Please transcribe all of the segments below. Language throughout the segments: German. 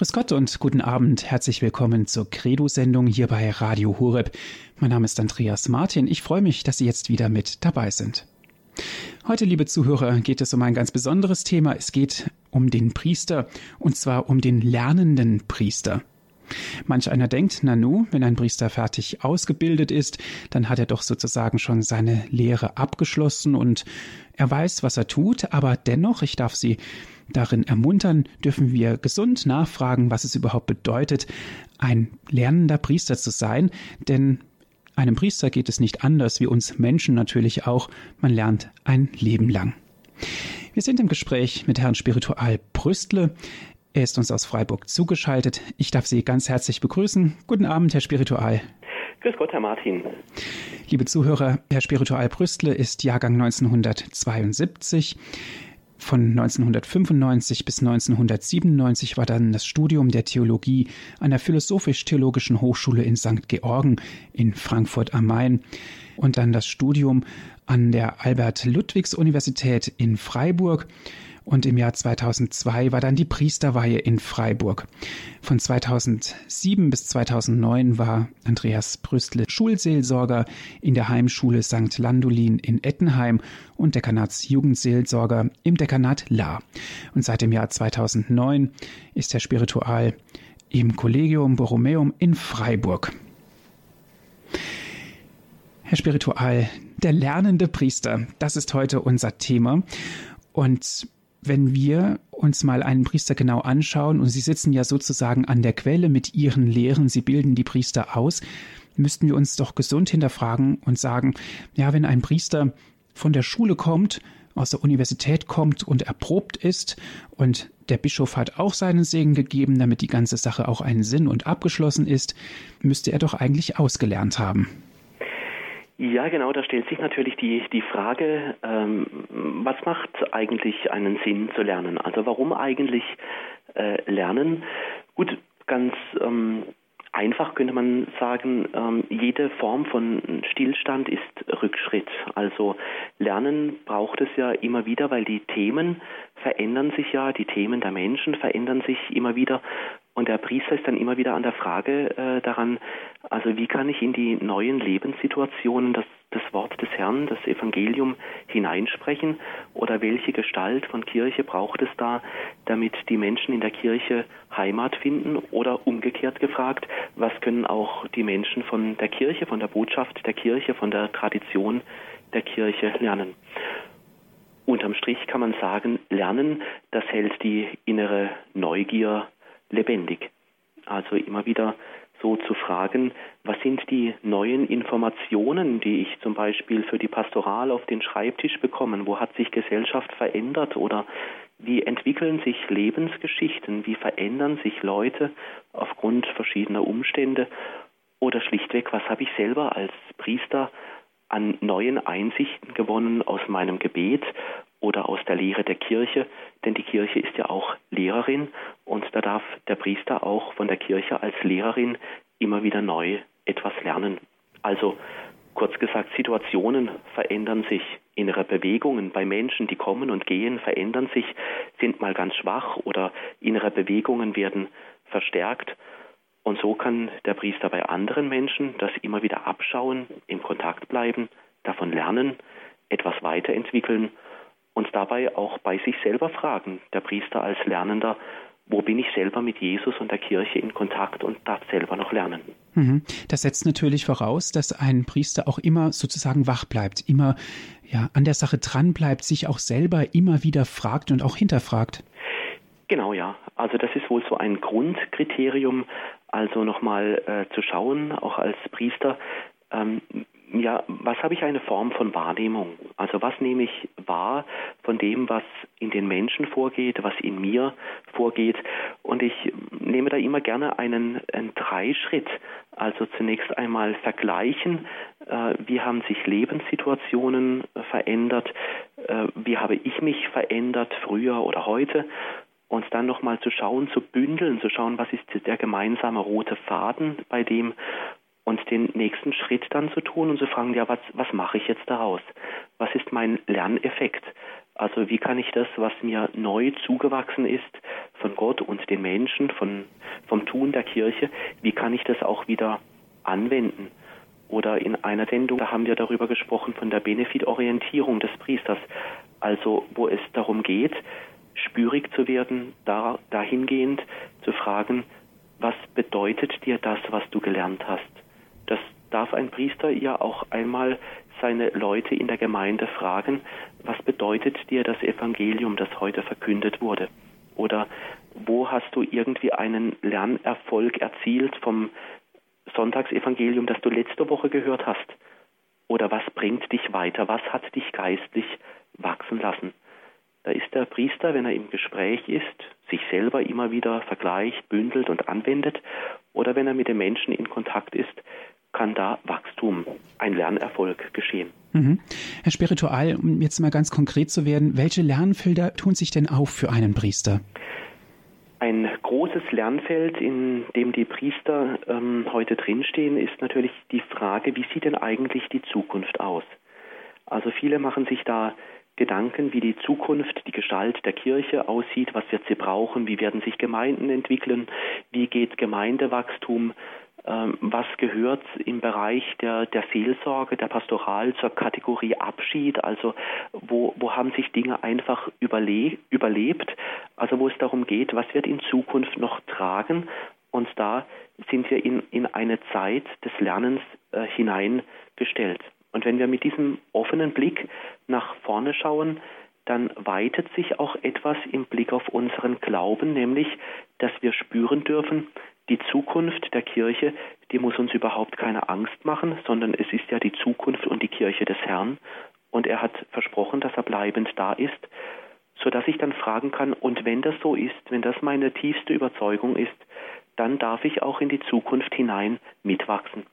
Grüß Gott und guten Abend. Herzlich willkommen zur Credo-Sendung hier bei Radio Horeb. Mein Name ist Andreas Martin. Ich freue mich, dass Sie jetzt wieder mit dabei sind. Heute, liebe Zuhörer, geht es um ein ganz besonderes Thema. Es geht um den Priester und zwar um den lernenden Priester. Manch einer denkt, Nanu, wenn ein Priester fertig ausgebildet ist, dann hat er doch sozusagen schon seine Lehre abgeschlossen und er weiß, was er tut, aber dennoch, ich darf Sie darin ermuntern, dürfen wir gesund nachfragen, was es überhaupt bedeutet, ein lernender Priester zu sein, denn einem Priester geht es nicht anders, wie uns Menschen natürlich auch, man lernt ein Leben lang. Wir sind im Gespräch mit Herrn Spiritual Brüstle. Er ist uns aus Freiburg zugeschaltet. Ich darf Sie ganz herzlich begrüßen. Guten Abend, Herr Spiritual. Grüß Gott, Herr Martin. Liebe Zuhörer, Herr Spiritual Brüstle ist Jahrgang 1972. Von 1995 bis 1997 war dann das Studium der Theologie an der Philosophisch-Theologischen Hochschule in St. Georgen in Frankfurt am Main und dann das Studium an der Albert-Ludwigs-Universität in Freiburg und im Jahr 2002 war dann die Priesterweihe in Freiburg. Von 2007 bis 2009 war Andreas Brüstle Schulseelsorger in der Heimschule St. Landolin in Ettenheim und Dekanatsjugendseelsorger im Dekanat La. Und seit dem Jahr 2009 ist er Spiritual im Collegium Borromeum in Freiburg. Herr Spiritual, der lernende Priester, das ist heute unser Thema. Und wenn wir uns mal einen Priester genau anschauen, und Sie sitzen ja sozusagen an der Quelle mit Ihren Lehren, Sie bilden die Priester aus, müssten wir uns doch gesund hinterfragen und sagen, ja, wenn ein Priester von der Schule kommt, aus der Universität kommt und erprobt ist und der Bischof hat auch seinen Segen gegeben, damit die ganze Sache auch einen Sinn und abgeschlossen ist, müsste er doch eigentlich ausgelernt haben. Ja, genau, da stellt sich natürlich die, die Frage, ähm, was macht eigentlich einen Sinn zu lernen? Also warum eigentlich äh, lernen? Gut, ganz ähm, einfach könnte man sagen, ähm, jede Form von Stillstand ist Rückschritt. Also Lernen braucht es ja immer wieder, weil die Themen verändern sich ja, die Themen der Menschen verändern sich immer wieder und der Priester ist dann immer wieder an der Frage äh, daran, also wie kann ich in die neuen Lebenssituationen das, das Wort des Herrn, das Evangelium hineinsprechen oder welche Gestalt von Kirche braucht es da, damit die Menschen in der Kirche Heimat finden oder umgekehrt gefragt, was können auch die Menschen von der Kirche, von der Botschaft der Kirche, von der Tradition der Kirche lernen. Unterm Strich kann man sagen, Lernen, das hält die innere Neugier lebendig. Also immer wieder so zu fragen, was sind die neuen Informationen, die ich zum Beispiel für die Pastoral auf den Schreibtisch bekomme? Wo hat sich Gesellschaft verändert oder wie entwickeln sich Lebensgeschichten? Wie verändern sich Leute aufgrund verschiedener Umstände? Oder schlichtweg, was habe ich selber als Priester an neuen Einsichten gewonnen aus meinem Gebet oder aus der Lehre der Kirche, denn die Kirche ist ja auch Lehrerin und da darf der Priester auch von der Kirche als Lehrerin immer wieder neu etwas lernen. Also kurz gesagt, Situationen verändern sich, innere Bewegungen bei Menschen, die kommen und gehen, verändern sich, sind mal ganz schwach oder innere Bewegungen werden verstärkt. Und so kann der Priester bei anderen Menschen das immer wieder abschauen, im Kontakt bleiben, davon lernen, etwas weiterentwickeln und dabei auch bei sich selber fragen, der Priester als Lernender, wo bin ich selber mit Jesus und der Kirche in Kontakt und darf selber noch lernen. Mhm. Das setzt natürlich voraus, dass ein Priester auch immer sozusagen wach bleibt, immer ja, an der Sache dran bleibt, sich auch selber immer wieder fragt und auch hinterfragt. Genau, ja. Also das ist wohl so ein Grundkriterium, also nochmal äh, zu schauen, auch als Priester, ähm, ja, was habe ich eine Form von Wahrnehmung? Also was nehme ich wahr von dem, was in den Menschen vorgeht, was in mir vorgeht? Und ich nehme da immer gerne einen, einen Dreischritt. Also zunächst einmal vergleichen, äh, wie haben sich Lebenssituationen verändert, äh, wie habe ich mich verändert früher oder heute und dann nochmal zu schauen, zu bündeln, zu schauen, was ist der gemeinsame rote Faden bei dem und den nächsten Schritt dann zu tun und zu fragen, ja, was, was mache ich jetzt daraus? Was ist mein Lerneffekt? Also wie kann ich das, was mir neu zugewachsen ist von Gott und den Menschen, von, vom Tun der Kirche, wie kann ich das auch wieder anwenden? Oder in einer Sendung, da haben wir darüber gesprochen von der Benefitorientierung des Priesters, also wo es darum geht, spürig zu werden, da, dahingehend zu fragen, was bedeutet dir das, was du gelernt hast? Das darf ein Priester ja auch einmal seine Leute in der Gemeinde fragen, was bedeutet dir das Evangelium, das heute verkündet wurde? Oder wo hast du irgendwie einen Lernerfolg erzielt vom Sonntagsevangelium, das du letzte Woche gehört hast? Oder was bringt dich weiter? Was hat dich geistlich wachsen lassen? Da ist der Priester, wenn er im Gespräch ist, sich selber immer wieder vergleicht, bündelt und anwendet, oder wenn er mit den Menschen in Kontakt ist, kann da Wachstum, ein Lernerfolg geschehen. Mhm. Herr Spiritual, um jetzt mal ganz konkret zu werden, welche Lernfelder tun sich denn auf für einen Priester? Ein großes Lernfeld, in dem die Priester ähm, heute drinstehen, ist natürlich die Frage, wie sieht denn eigentlich die Zukunft aus? Also viele machen sich da Gedanken, wie die Zukunft, die Gestalt der Kirche aussieht, was wird sie brauchen, wie werden sich Gemeinden entwickeln, wie geht Gemeindewachstum ähm, was gehört im Bereich der, der Seelsorge, der Pastoral zur Kategorie Abschied, also wo, wo haben sich Dinge einfach überle überlebt, also wo es darum geht, was wird in Zukunft noch tragen? Und da sind wir in, in eine Zeit des Lernens äh, hineingestellt. Und wenn wir mit diesem offenen Blick nach vorne schauen, dann weitet sich auch etwas im Blick auf unseren Glauben, nämlich, dass wir spüren dürfen, die Zukunft der Kirche, die muss uns überhaupt keine Angst machen, sondern es ist ja die Zukunft und die Kirche des Herrn. Und er hat versprochen, dass er bleibend da ist, sodass ich dann fragen kann, und wenn das so ist, wenn das meine tiefste Überzeugung ist, dann darf ich auch in die Zukunft hinein mitwachsen.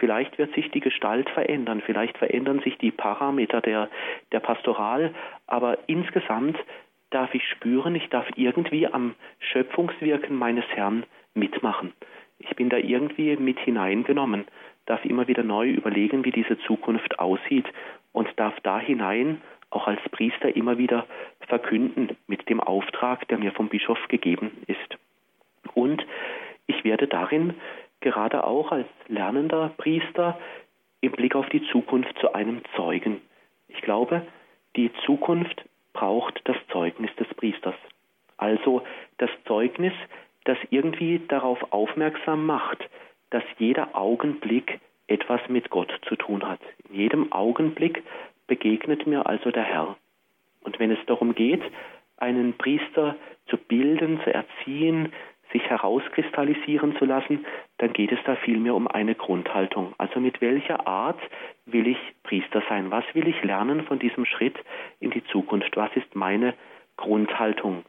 Vielleicht wird sich die Gestalt verändern, vielleicht verändern sich die Parameter der, der Pastoral, aber insgesamt darf ich spüren, ich darf irgendwie am Schöpfungswirken meines Herrn mitmachen. Ich bin da irgendwie mit hineingenommen, darf immer wieder neu überlegen, wie diese Zukunft aussieht und darf da hinein auch als Priester immer wieder verkünden mit dem Auftrag, der mir vom Bischof gegeben ist. Und ich werde darin gerade auch als lernender Priester im Blick auf die Zukunft zu einem Zeugen. Ich glaube, die Zukunft braucht das Zeugnis des Priesters. Also das Zeugnis, das irgendwie darauf aufmerksam macht, dass jeder Augenblick etwas mit Gott zu tun hat. In jedem Augenblick begegnet mir also der Herr. Und wenn es darum geht, einen Priester zu bilden, zu erziehen, herauskristallisieren zu lassen, dann geht es da vielmehr um eine Grundhaltung. Also mit welcher Art will ich Priester sein? Was will ich lernen von diesem Schritt in die Zukunft? Was ist meine Grundhaltung?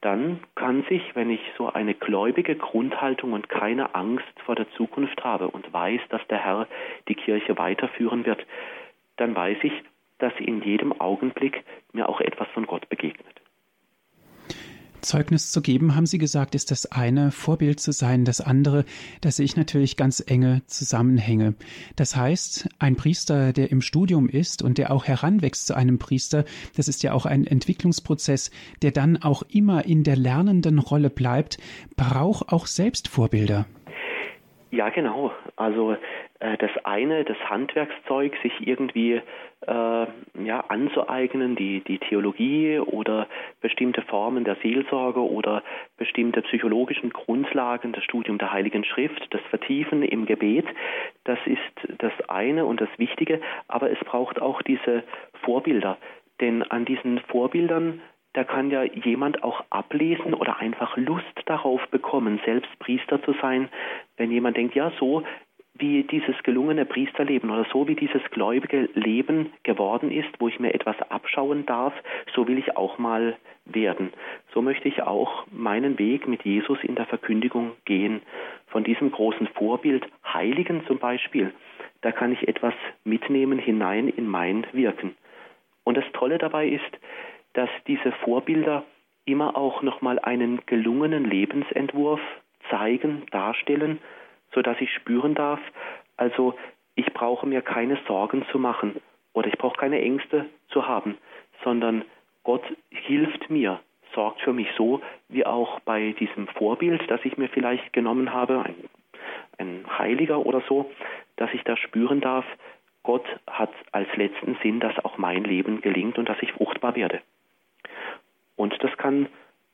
Dann kann sich, wenn ich so eine gläubige Grundhaltung und keine Angst vor der Zukunft habe und weiß, dass der Herr die Kirche weiterführen wird, dann weiß ich, dass in jedem Augenblick mir auch etwas von Gott begegnet. Zeugnis zu geben, haben Sie gesagt, ist das eine, Vorbild zu sein, das andere, da sehe ich natürlich ganz enge Zusammenhänge. Das heißt, ein Priester, der im Studium ist und der auch heranwächst zu einem Priester, das ist ja auch ein Entwicklungsprozess, der dann auch immer in der lernenden Rolle bleibt, braucht auch selbst Vorbilder. Ja, genau. Also das eine, das Handwerkszeug, sich irgendwie äh, ja, anzueignen, die, die Theologie oder bestimmte Formen der Seelsorge oder bestimmte psychologischen Grundlagen, das Studium der Heiligen Schrift, das Vertiefen im Gebet, das ist das eine und das Wichtige, aber es braucht auch diese Vorbilder. Denn an diesen Vorbildern da kann ja jemand auch ablesen oder einfach Lust darauf bekommen, selbst Priester zu sein, wenn jemand denkt, ja, so wie dieses gelungene Priesterleben oder so wie dieses gläubige Leben geworden ist, wo ich mir etwas abschauen darf, so will ich auch mal werden. So möchte ich auch meinen Weg mit Jesus in der Verkündigung gehen. Von diesem großen Vorbild, Heiligen zum Beispiel, da kann ich etwas mitnehmen hinein in mein Wirken. Und das Tolle dabei ist, dass diese Vorbilder immer auch nochmal einen gelungenen Lebensentwurf zeigen, darstellen, so dass ich spüren darf, also ich brauche mir keine Sorgen zu machen oder ich brauche keine Ängste zu haben, sondern Gott hilft mir, sorgt für mich so, wie auch bei diesem Vorbild, das ich mir vielleicht genommen habe, ein, ein Heiliger oder so, dass ich da spüren darf, Gott hat als letzten Sinn, dass auch mein Leben gelingt und dass ich fruchtbar werde. Und das kann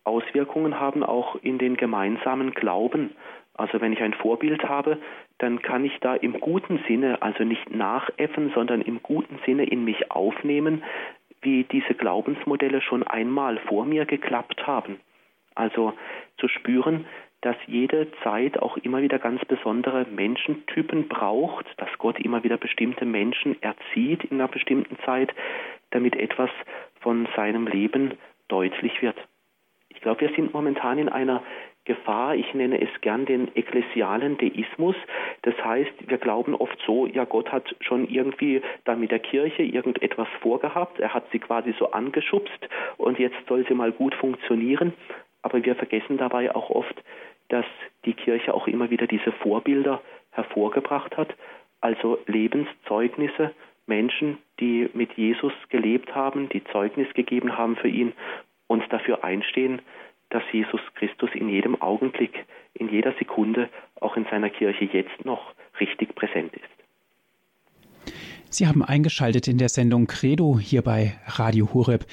Auswirkungen haben auch in den gemeinsamen Glauben. Also wenn ich ein Vorbild habe, dann kann ich da im guten Sinne, also nicht nachäffen, sondern im guten Sinne in mich aufnehmen, wie diese Glaubensmodelle schon einmal vor mir geklappt haben. Also zu spüren, dass jede Zeit auch immer wieder ganz besondere Menschentypen braucht, dass Gott immer wieder bestimmte Menschen erzieht in einer bestimmten Zeit, damit etwas von seinem Leben deutlich wird. Ich glaube, wir sind momentan in einer Gefahr, ich nenne es gern den ekklesialen Deismus. Das heißt, wir glauben oft so, ja, Gott hat schon irgendwie da mit der Kirche irgendetwas vorgehabt, er hat sie quasi so angeschubst und jetzt soll sie mal gut funktionieren. Aber wir vergessen dabei auch oft, dass die Kirche auch immer wieder diese Vorbilder hervorgebracht hat, also Lebenszeugnisse, Menschen, die mit Jesus gelebt haben, die Zeugnis gegeben haben für ihn und dafür einstehen, dass Jesus Christus in jedem Augenblick, in jeder Sekunde, auch in seiner Kirche jetzt noch richtig präsent ist. Sie haben eingeschaltet in der Sendung Credo hier bei Radio Horeb.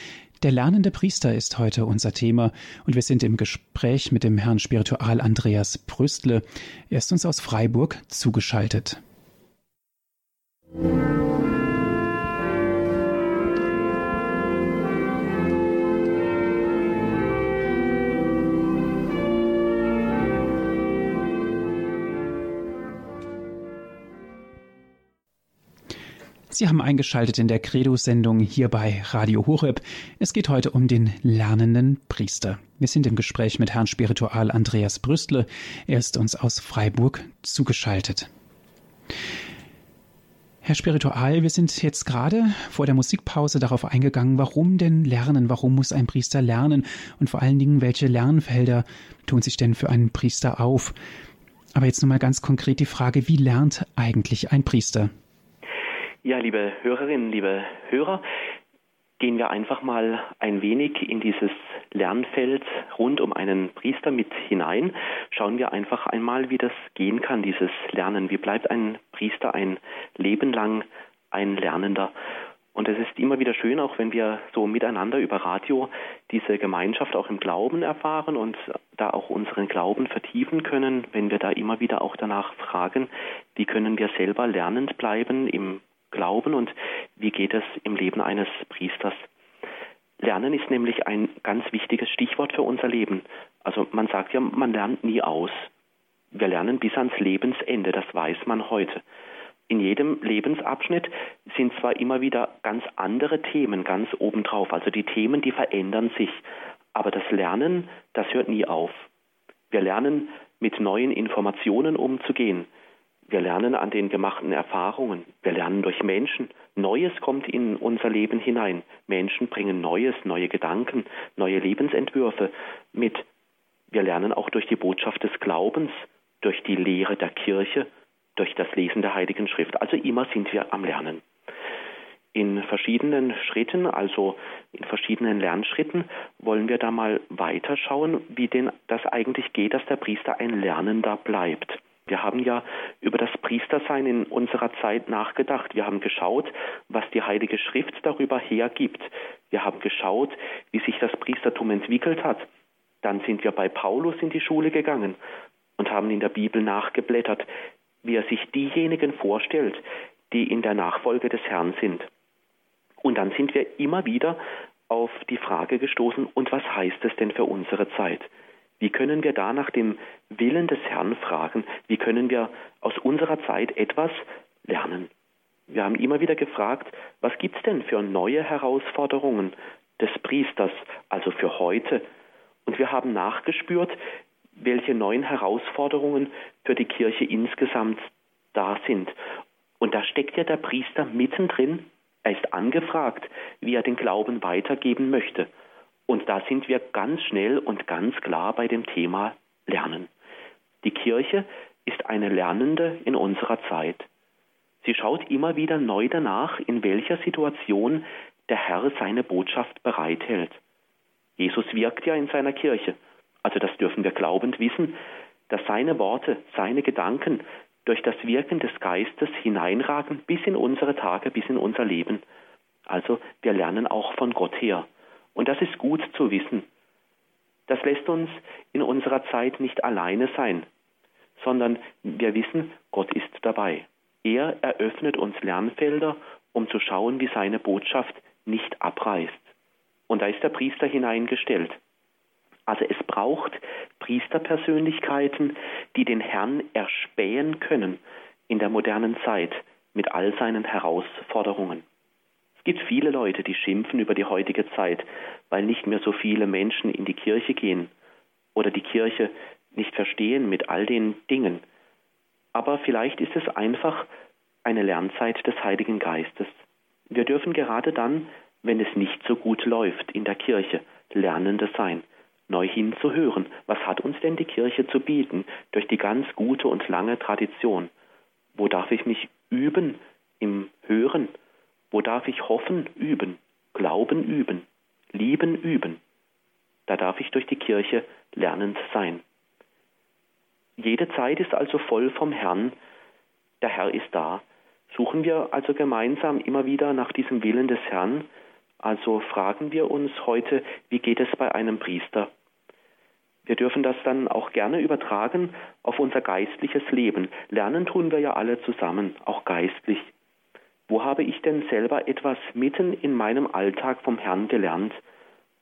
Der lernende Priester ist heute unser Thema und wir sind im Gespräch mit dem Herrn Spiritual Andreas Brüstle. Er ist uns aus Freiburg zugeschaltet. Musik Sie haben eingeschaltet in der Credo-Sendung hier bei Radio Horeb. Es geht heute um den lernenden Priester. Wir sind im Gespräch mit Herrn Spiritual Andreas Brüstle. Er ist uns aus Freiburg zugeschaltet. Herr Spiritual, wir sind jetzt gerade vor der Musikpause darauf eingegangen, warum denn lernen? Warum muss ein Priester lernen? Und vor allen Dingen, welche Lernfelder tun sich denn für einen Priester auf? Aber jetzt nochmal ganz konkret die Frage, wie lernt eigentlich ein Priester? Ja, liebe Hörerinnen, liebe Hörer, gehen wir einfach mal ein wenig in dieses Lernfeld rund um einen Priester mit hinein. Schauen wir einfach einmal, wie das gehen kann, dieses Lernen. Wie bleibt ein Priester ein Leben lang ein Lernender? Und es ist immer wieder schön, auch wenn wir so miteinander über Radio diese Gemeinschaft auch im Glauben erfahren und da auch unseren Glauben vertiefen können, wenn wir da immer wieder auch danach fragen, wie können wir selber lernend bleiben im Glauben und wie geht es im Leben eines Priesters. Lernen ist nämlich ein ganz wichtiges Stichwort für unser Leben. Also man sagt ja, man lernt nie aus. Wir lernen bis ans Lebensende, das weiß man heute. In jedem Lebensabschnitt sind zwar immer wieder ganz andere Themen ganz obendrauf, also die Themen, die verändern sich, aber das Lernen, das hört nie auf. Wir lernen mit neuen Informationen umzugehen. Wir lernen an den gemachten Erfahrungen. Wir lernen durch Menschen. Neues kommt in unser Leben hinein. Menschen bringen Neues, neue Gedanken, neue Lebensentwürfe mit. Wir lernen auch durch die Botschaft des Glaubens, durch die Lehre der Kirche, durch das Lesen der Heiligen Schrift. Also immer sind wir am Lernen. In verschiedenen Schritten, also in verschiedenen Lernschritten, wollen wir da mal weiterschauen, wie denn das eigentlich geht, dass der Priester ein Lernender bleibt. Wir haben ja über das Priestersein in unserer Zeit nachgedacht. Wir haben geschaut, was die Heilige Schrift darüber hergibt. Wir haben geschaut, wie sich das Priestertum entwickelt hat. Dann sind wir bei Paulus in die Schule gegangen und haben in der Bibel nachgeblättert, wie er sich diejenigen vorstellt, die in der Nachfolge des Herrn sind. Und dann sind wir immer wieder auf die Frage gestoßen, und was heißt es denn für unsere Zeit? Wie können wir da nach dem Willen des Herrn fragen? Wie können wir aus unserer Zeit etwas lernen? Wir haben immer wieder gefragt, was gibt es denn für neue Herausforderungen des Priesters, also für heute? Und wir haben nachgespürt, welche neuen Herausforderungen für die Kirche insgesamt da sind. Und da steckt ja der Priester mittendrin. Er ist angefragt, wie er den Glauben weitergeben möchte. Und da sind wir ganz schnell und ganz klar bei dem Thema Lernen. Die Kirche ist eine Lernende in unserer Zeit. Sie schaut immer wieder neu danach, in welcher Situation der Herr seine Botschaft bereithält. Jesus wirkt ja in seiner Kirche, also das dürfen wir glaubend wissen, dass seine Worte, seine Gedanken durch das Wirken des Geistes hineinragen bis in unsere Tage, bis in unser Leben. Also wir lernen auch von Gott her. Und das ist gut zu wissen. Das lässt uns in unserer Zeit nicht alleine sein, sondern wir wissen, Gott ist dabei. Er eröffnet uns Lernfelder, um zu schauen, wie seine Botschaft nicht abreißt. Und da ist der Priester hineingestellt. Also es braucht Priesterpersönlichkeiten, die den Herrn erspähen können in der modernen Zeit mit all seinen Herausforderungen. Es gibt viele Leute, die schimpfen über die heutige Zeit, weil nicht mehr so viele Menschen in die Kirche gehen oder die Kirche nicht verstehen mit all den Dingen. Aber vielleicht ist es einfach eine Lernzeit des Heiligen Geistes. Wir dürfen gerade dann, wenn es nicht so gut läuft in der Kirche, Lernende sein, neu hinzuhören. Was hat uns denn die Kirche zu bieten durch die ganz gute und lange Tradition? Wo darf ich mich üben im Hören? Wo darf ich hoffen üben, glauben üben, lieben üben? Da darf ich durch die Kirche lernend sein. Jede Zeit ist also voll vom Herrn. Der Herr ist da. Suchen wir also gemeinsam immer wieder nach diesem Willen des Herrn. Also fragen wir uns heute, wie geht es bei einem Priester? Wir dürfen das dann auch gerne übertragen auf unser geistliches Leben. Lernen tun wir ja alle zusammen, auch geistlich. Wo habe ich denn selber etwas mitten in meinem Alltag vom Herrn gelernt?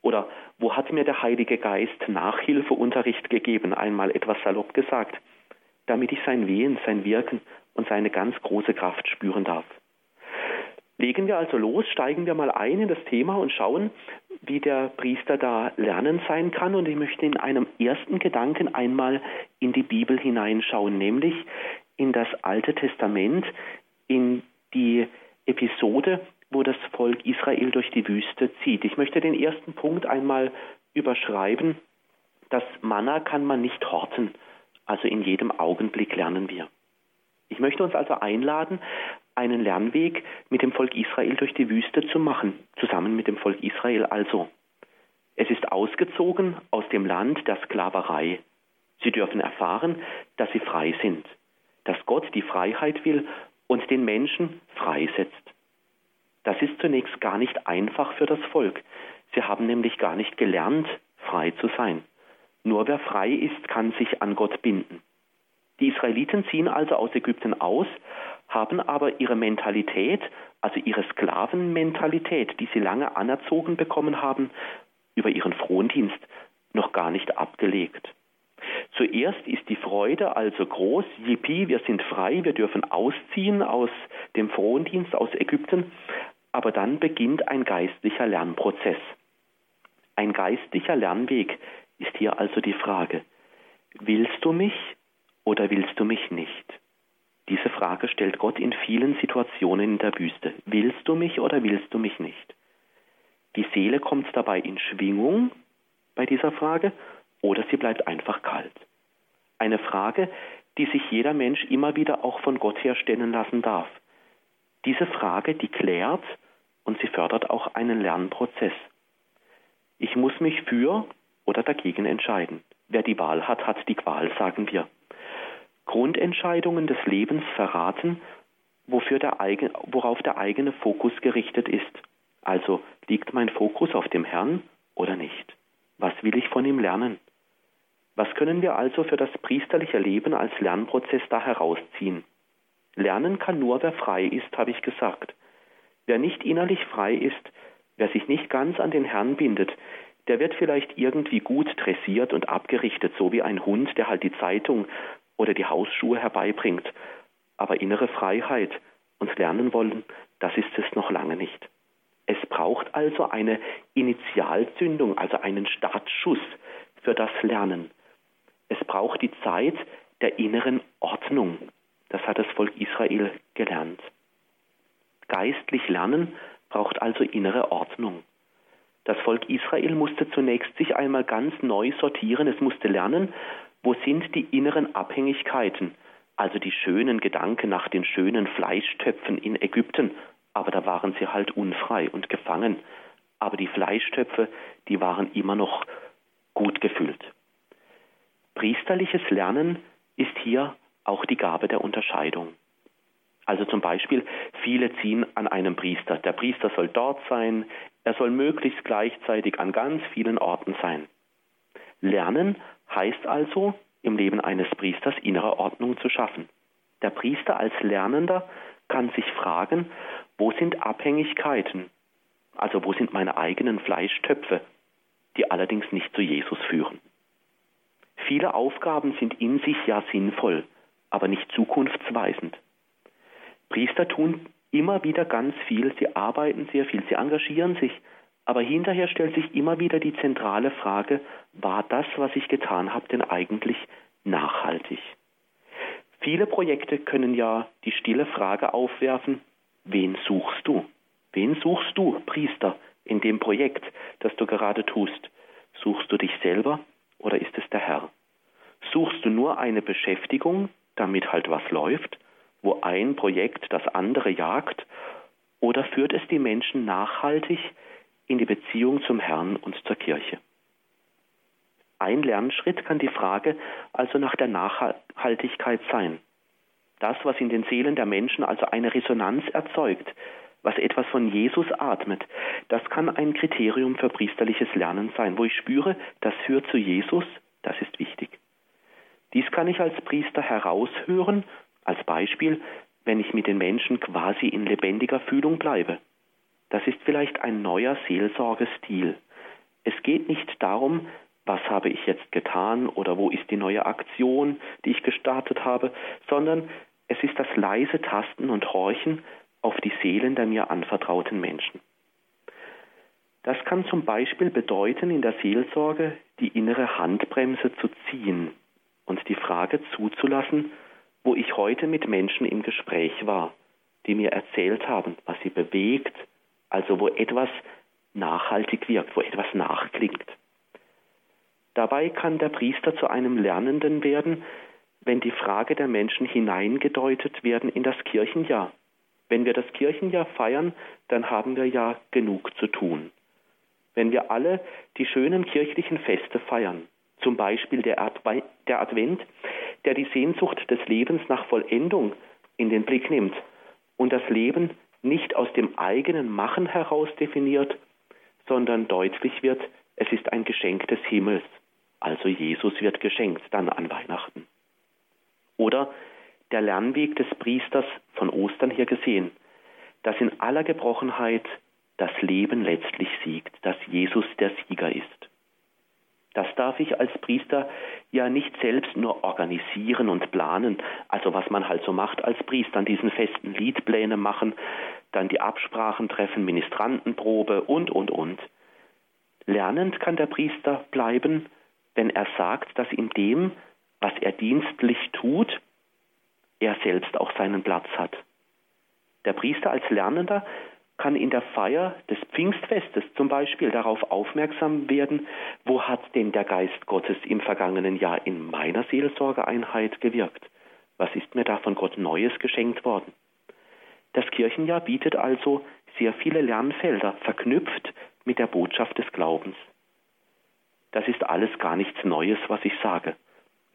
Oder wo hat mir der Heilige Geist Nachhilfeunterricht gegeben, einmal etwas salopp gesagt, damit ich sein Wehen, sein Wirken und seine ganz große Kraft spüren darf? Legen wir also los, steigen wir mal ein in das Thema und schauen, wie der Priester da lernen sein kann. Und ich möchte in einem ersten Gedanken einmal in die Bibel hineinschauen, nämlich in das Alte Testament, in die Episode, wo das Volk Israel durch die Wüste zieht. Ich möchte den ersten Punkt einmal überschreiben. Das Manna kann man nicht horten, also in jedem Augenblick lernen wir. Ich möchte uns also einladen, einen Lernweg mit dem Volk Israel durch die Wüste zu machen, zusammen mit dem Volk Israel also. Es ist ausgezogen aus dem Land der Sklaverei. Sie dürfen erfahren, dass sie frei sind, dass Gott die Freiheit will und den Menschen freisetzt. Das ist zunächst gar nicht einfach für das Volk. Sie haben nämlich gar nicht gelernt, frei zu sein. Nur wer frei ist, kann sich an Gott binden. Die Israeliten ziehen also aus Ägypten aus, haben aber ihre Mentalität, also ihre Sklavenmentalität, die sie lange anerzogen bekommen haben, über ihren Frondienst noch gar nicht abgelegt. Zuerst ist die Freude also groß, yippie, wir sind frei, wir dürfen ausziehen aus dem Frondienst aus Ägypten, aber dann beginnt ein geistlicher Lernprozess. Ein geistlicher Lernweg ist hier also die Frage, willst du mich oder willst du mich nicht? Diese Frage stellt Gott in vielen Situationen in der Wüste. Willst du mich oder willst du mich nicht? Die Seele kommt dabei in Schwingung bei dieser Frage oder sie bleibt einfach kalt. Eine Frage, die sich jeder Mensch immer wieder auch von Gott her stellen lassen darf. Diese Frage, die klärt und sie fördert auch einen Lernprozess. Ich muss mich für oder dagegen entscheiden. Wer die Wahl hat, hat die Qual, sagen wir. Grundentscheidungen des Lebens verraten, wofür der eigen, worauf der eigene Fokus gerichtet ist. Also liegt mein Fokus auf dem Herrn oder nicht? Was will ich von ihm lernen? Was können wir also für das priesterliche Leben als Lernprozess da herausziehen? Lernen kann nur, wer frei ist, habe ich gesagt. Wer nicht innerlich frei ist, wer sich nicht ganz an den Herrn bindet, der wird vielleicht irgendwie gut dressiert und abgerichtet, so wie ein Hund, der halt die Zeitung oder die Hausschuhe herbeibringt. Aber innere Freiheit und lernen wollen, das ist es noch lange nicht. Es braucht also eine Initialzündung, also einen Startschuss für das Lernen. Es braucht die Zeit der inneren Ordnung. Das hat das Volk Israel gelernt. Geistlich lernen braucht also innere Ordnung. Das Volk Israel musste zunächst sich einmal ganz neu sortieren. Es musste lernen, wo sind die inneren Abhängigkeiten, also die schönen Gedanken nach den schönen Fleischtöpfen in Ägypten aber da waren sie halt unfrei und gefangen. Aber die Fleischtöpfe, die waren immer noch gut gefüllt. Priesterliches Lernen ist hier auch die Gabe der Unterscheidung. Also zum Beispiel, viele ziehen an einem Priester. Der Priester soll dort sein, er soll möglichst gleichzeitig an ganz vielen Orten sein. Lernen heißt also, im Leben eines Priesters innere Ordnung zu schaffen. Der Priester als Lernender kann sich fragen, wo sind Abhängigkeiten, also wo sind meine eigenen Fleischtöpfe, die allerdings nicht zu Jesus führen. Viele Aufgaben sind in sich ja sinnvoll, aber nicht zukunftsweisend. Priester tun immer wieder ganz viel, sie arbeiten sehr viel, sie engagieren sich, aber hinterher stellt sich immer wieder die zentrale Frage, war das, was ich getan habe, denn eigentlich nachhaltig? Viele Projekte können ja die stille Frage aufwerfen, wen suchst du? Wen suchst du, Priester, in dem Projekt, das du gerade tust? Suchst du dich selber oder ist es der Herr? Suchst du nur eine Beschäftigung, damit halt was läuft? wo ein Projekt das andere jagt, oder führt es die Menschen nachhaltig in die Beziehung zum Herrn und zur Kirche? Ein Lernschritt kann die Frage also nach der Nachhaltigkeit sein. Das, was in den Seelen der Menschen also eine Resonanz erzeugt, was etwas von Jesus atmet, das kann ein Kriterium für priesterliches Lernen sein, wo ich spüre, das führt zu Jesus, das ist wichtig. Dies kann ich als Priester heraushören als Beispiel, wenn ich mit den Menschen quasi in lebendiger Fühlung bleibe. Das ist vielleicht ein neuer Seelsorgestil. Es geht nicht darum, was habe ich jetzt getan oder wo ist die neue Aktion, die ich gestartet habe, sondern es ist das leise Tasten und Horchen auf die Seelen der mir anvertrauten Menschen. Das kann zum Beispiel bedeuten, in der Seelsorge die innere Handbremse zu ziehen und die Frage zuzulassen, wo ich heute mit Menschen im Gespräch war, die mir erzählt haben, was sie bewegt, also wo etwas nachhaltig wirkt, wo etwas nachklingt. Dabei kann der Priester zu einem Lernenden werden, wenn die Frage der Menschen hineingedeutet werden in das Kirchenjahr. Wenn wir das Kirchenjahr feiern, dann haben wir ja genug zu tun. Wenn wir alle die schönen kirchlichen Feste feiern, zum Beispiel der, Advent, der die Sehnsucht des Lebens nach Vollendung in den Blick nimmt und das Leben nicht aus dem eigenen Machen heraus definiert, sondern deutlich wird, es ist ein Geschenk des Himmels. Also Jesus wird geschenkt dann an Weihnachten. Oder der Lernweg des Priesters von Ostern hier gesehen, dass in aller Gebrochenheit das Leben letztlich siegt, dass Jesus der Sieger ist. Das darf ich als Priester ja nicht selbst nur organisieren und planen, also was man halt so macht als Priester, an diesen festen Liedpläne machen, dann die Absprachen treffen, Ministrantenprobe und, und, und. Lernend kann der Priester bleiben, wenn er sagt, dass in dem, was er dienstlich tut, er selbst auch seinen Platz hat. Der Priester als Lernender kann in der Feier des Pfingstfestes zum Beispiel darauf aufmerksam werden, wo hat denn der Geist Gottes im vergangenen Jahr in meiner Seelsorgeeinheit gewirkt? Was ist mir da von Gott Neues geschenkt worden? Das Kirchenjahr bietet also sehr viele Lernfelder, verknüpft mit der Botschaft des Glaubens. Das ist alles gar nichts Neues, was ich sage.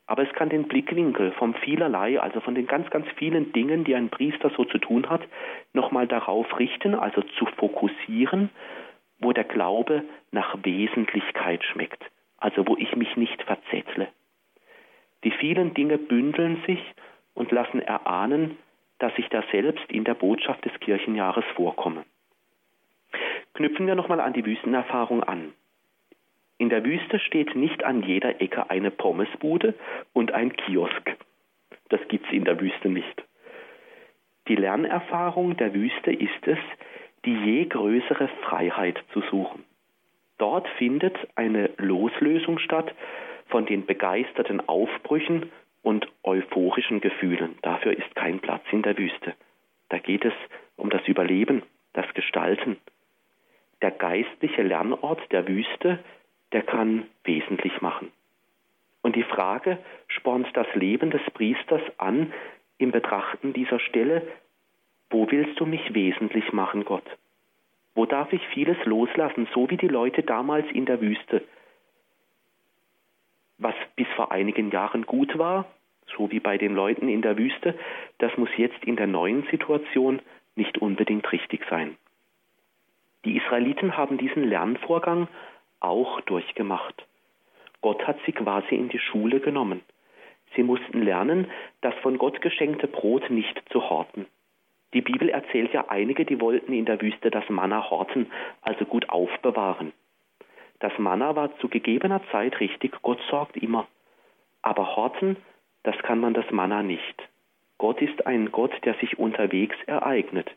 Aber es kann den Blickwinkel vom vielerlei, also von den ganz, ganz vielen Dingen, die ein Priester so zu tun hat, nochmal darauf richten, also zu fokussieren, wo der Glaube nach Wesentlichkeit schmeckt, also wo ich mich nicht verzettle. Die vielen Dinge bündeln sich und lassen erahnen, dass ich da selbst in der Botschaft des Kirchenjahres vorkomme. Knüpfen wir nochmal an die Wüstenerfahrung an. In der Wüste steht nicht an jeder Ecke eine Pommesbude und ein Kiosk. Das gibt's in der Wüste nicht. Die Lernerfahrung der Wüste ist es, die je größere Freiheit zu suchen. Dort findet eine Loslösung statt von den begeisterten Aufbrüchen und euphorischen Gefühlen. Dafür ist kein Platz in der Wüste. Da geht es um das Überleben, das Gestalten. Der geistliche Lernort der Wüste der kann wesentlich machen. Und die Frage spornt das Leben des Priesters an, im Betrachten dieser Stelle Wo willst du mich wesentlich machen, Gott? Wo darf ich vieles loslassen, so wie die Leute damals in der Wüste? Was bis vor einigen Jahren gut war, so wie bei den Leuten in der Wüste, das muss jetzt in der neuen Situation nicht unbedingt richtig sein. Die Israeliten haben diesen Lernvorgang auch durchgemacht. Gott hat sie quasi in die Schule genommen. Sie mussten lernen, das von Gott geschenkte Brot nicht zu horten. Die Bibel erzählt ja einige, die wollten in der Wüste das Manna horten, also gut aufbewahren. Das Manna war zu gegebener Zeit richtig, Gott sorgt immer. Aber horten, das kann man das Manna nicht. Gott ist ein Gott, der sich unterwegs ereignet.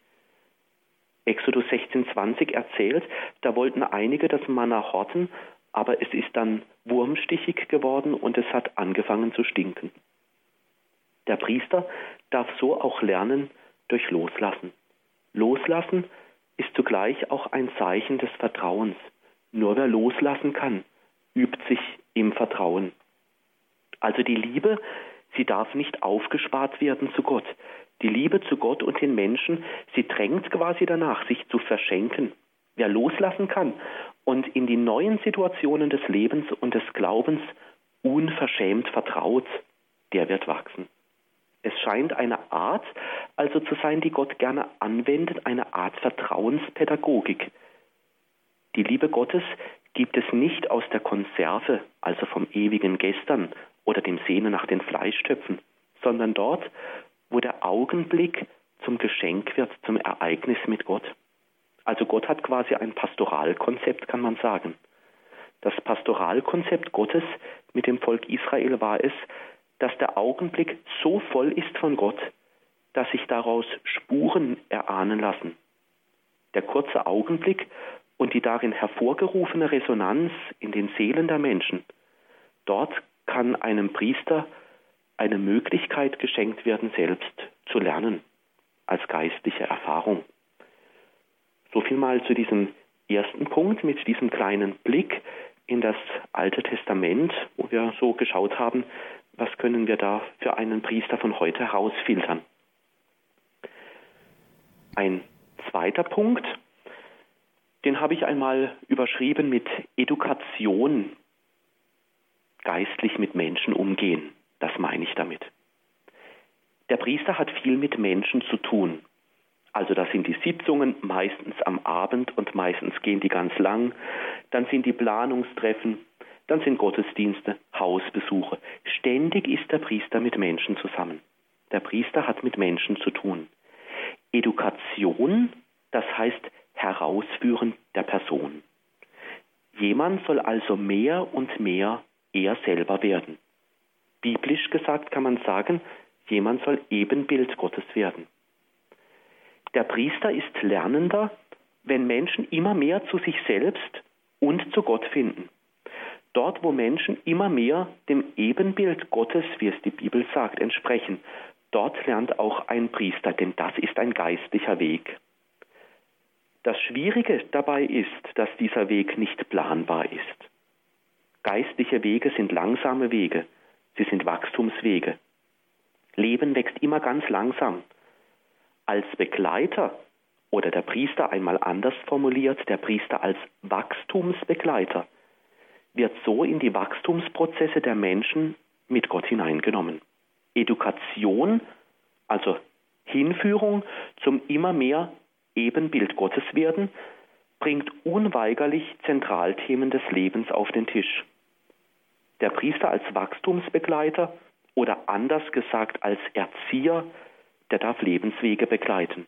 Exodus 16,20 erzählt, da wollten einige das Manna horten, aber es ist dann wurmstichig geworden und es hat angefangen zu stinken. Der Priester darf so auch lernen durch Loslassen. Loslassen ist zugleich auch ein Zeichen des Vertrauens. Nur wer loslassen kann, übt sich im Vertrauen. Also die Liebe, sie darf nicht aufgespart werden zu Gott. Die Liebe zu Gott und den Menschen, sie drängt quasi danach, sich zu verschenken. Wer loslassen kann und in die neuen Situationen des Lebens und des Glaubens unverschämt vertraut, der wird wachsen. Es scheint eine Art also zu sein, die Gott gerne anwendet, eine Art Vertrauenspädagogik. Die Liebe Gottes gibt es nicht aus der Konserve, also vom ewigen Gestern oder dem Sehnen nach den Fleischtöpfen, sondern dort, wo der Augenblick zum Geschenk wird, zum Ereignis mit Gott. Also Gott hat quasi ein Pastoralkonzept, kann man sagen. Das Pastoralkonzept Gottes mit dem Volk Israel war es, dass der Augenblick so voll ist von Gott, dass sich daraus Spuren erahnen lassen. Der kurze Augenblick und die darin hervorgerufene Resonanz in den Seelen der Menschen, dort kann einem Priester eine Möglichkeit geschenkt werden, selbst zu lernen, als geistliche Erfahrung. So viel mal zu diesem ersten Punkt mit diesem kleinen Blick in das Alte Testament, wo wir so geschaut haben, was können wir da für einen Priester von heute herausfiltern. Ein zweiter Punkt, den habe ich einmal überschrieben mit Education, geistlich mit Menschen umgehen. Das meine ich damit. Der Priester hat viel mit Menschen zu tun. Also das sind die Sitzungen meistens am Abend und meistens gehen die ganz lang. Dann sind die Planungstreffen, dann sind Gottesdienste, Hausbesuche. Ständig ist der Priester mit Menschen zusammen. Der Priester hat mit Menschen zu tun. Education, das heißt Herausführen der Person. Jemand soll also mehr und mehr er selber werden. Biblisch gesagt kann man sagen, jemand soll Ebenbild Gottes werden. Der Priester ist Lernender, wenn Menschen immer mehr zu sich selbst und zu Gott finden. Dort, wo Menschen immer mehr dem Ebenbild Gottes, wie es die Bibel sagt, entsprechen, dort lernt auch ein Priester, denn das ist ein geistlicher Weg. Das Schwierige dabei ist, dass dieser Weg nicht planbar ist. Geistliche Wege sind langsame Wege, sie sind Wachstumswege. Leben wächst immer ganz langsam als Begleiter oder der Priester einmal anders formuliert, der Priester als Wachstumsbegleiter, wird so in die Wachstumsprozesse der Menschen mit Gott hineingenommen. Education, also Hinführung zum immer mehr Ebenbild Gottes werden, bringt unweigerlich Zentralthemen des Lebens auf den Tisch. Der Priester als Wachstumsbegleiter oder anders gesagt als Erzieher der darf Lebenswege begleiten.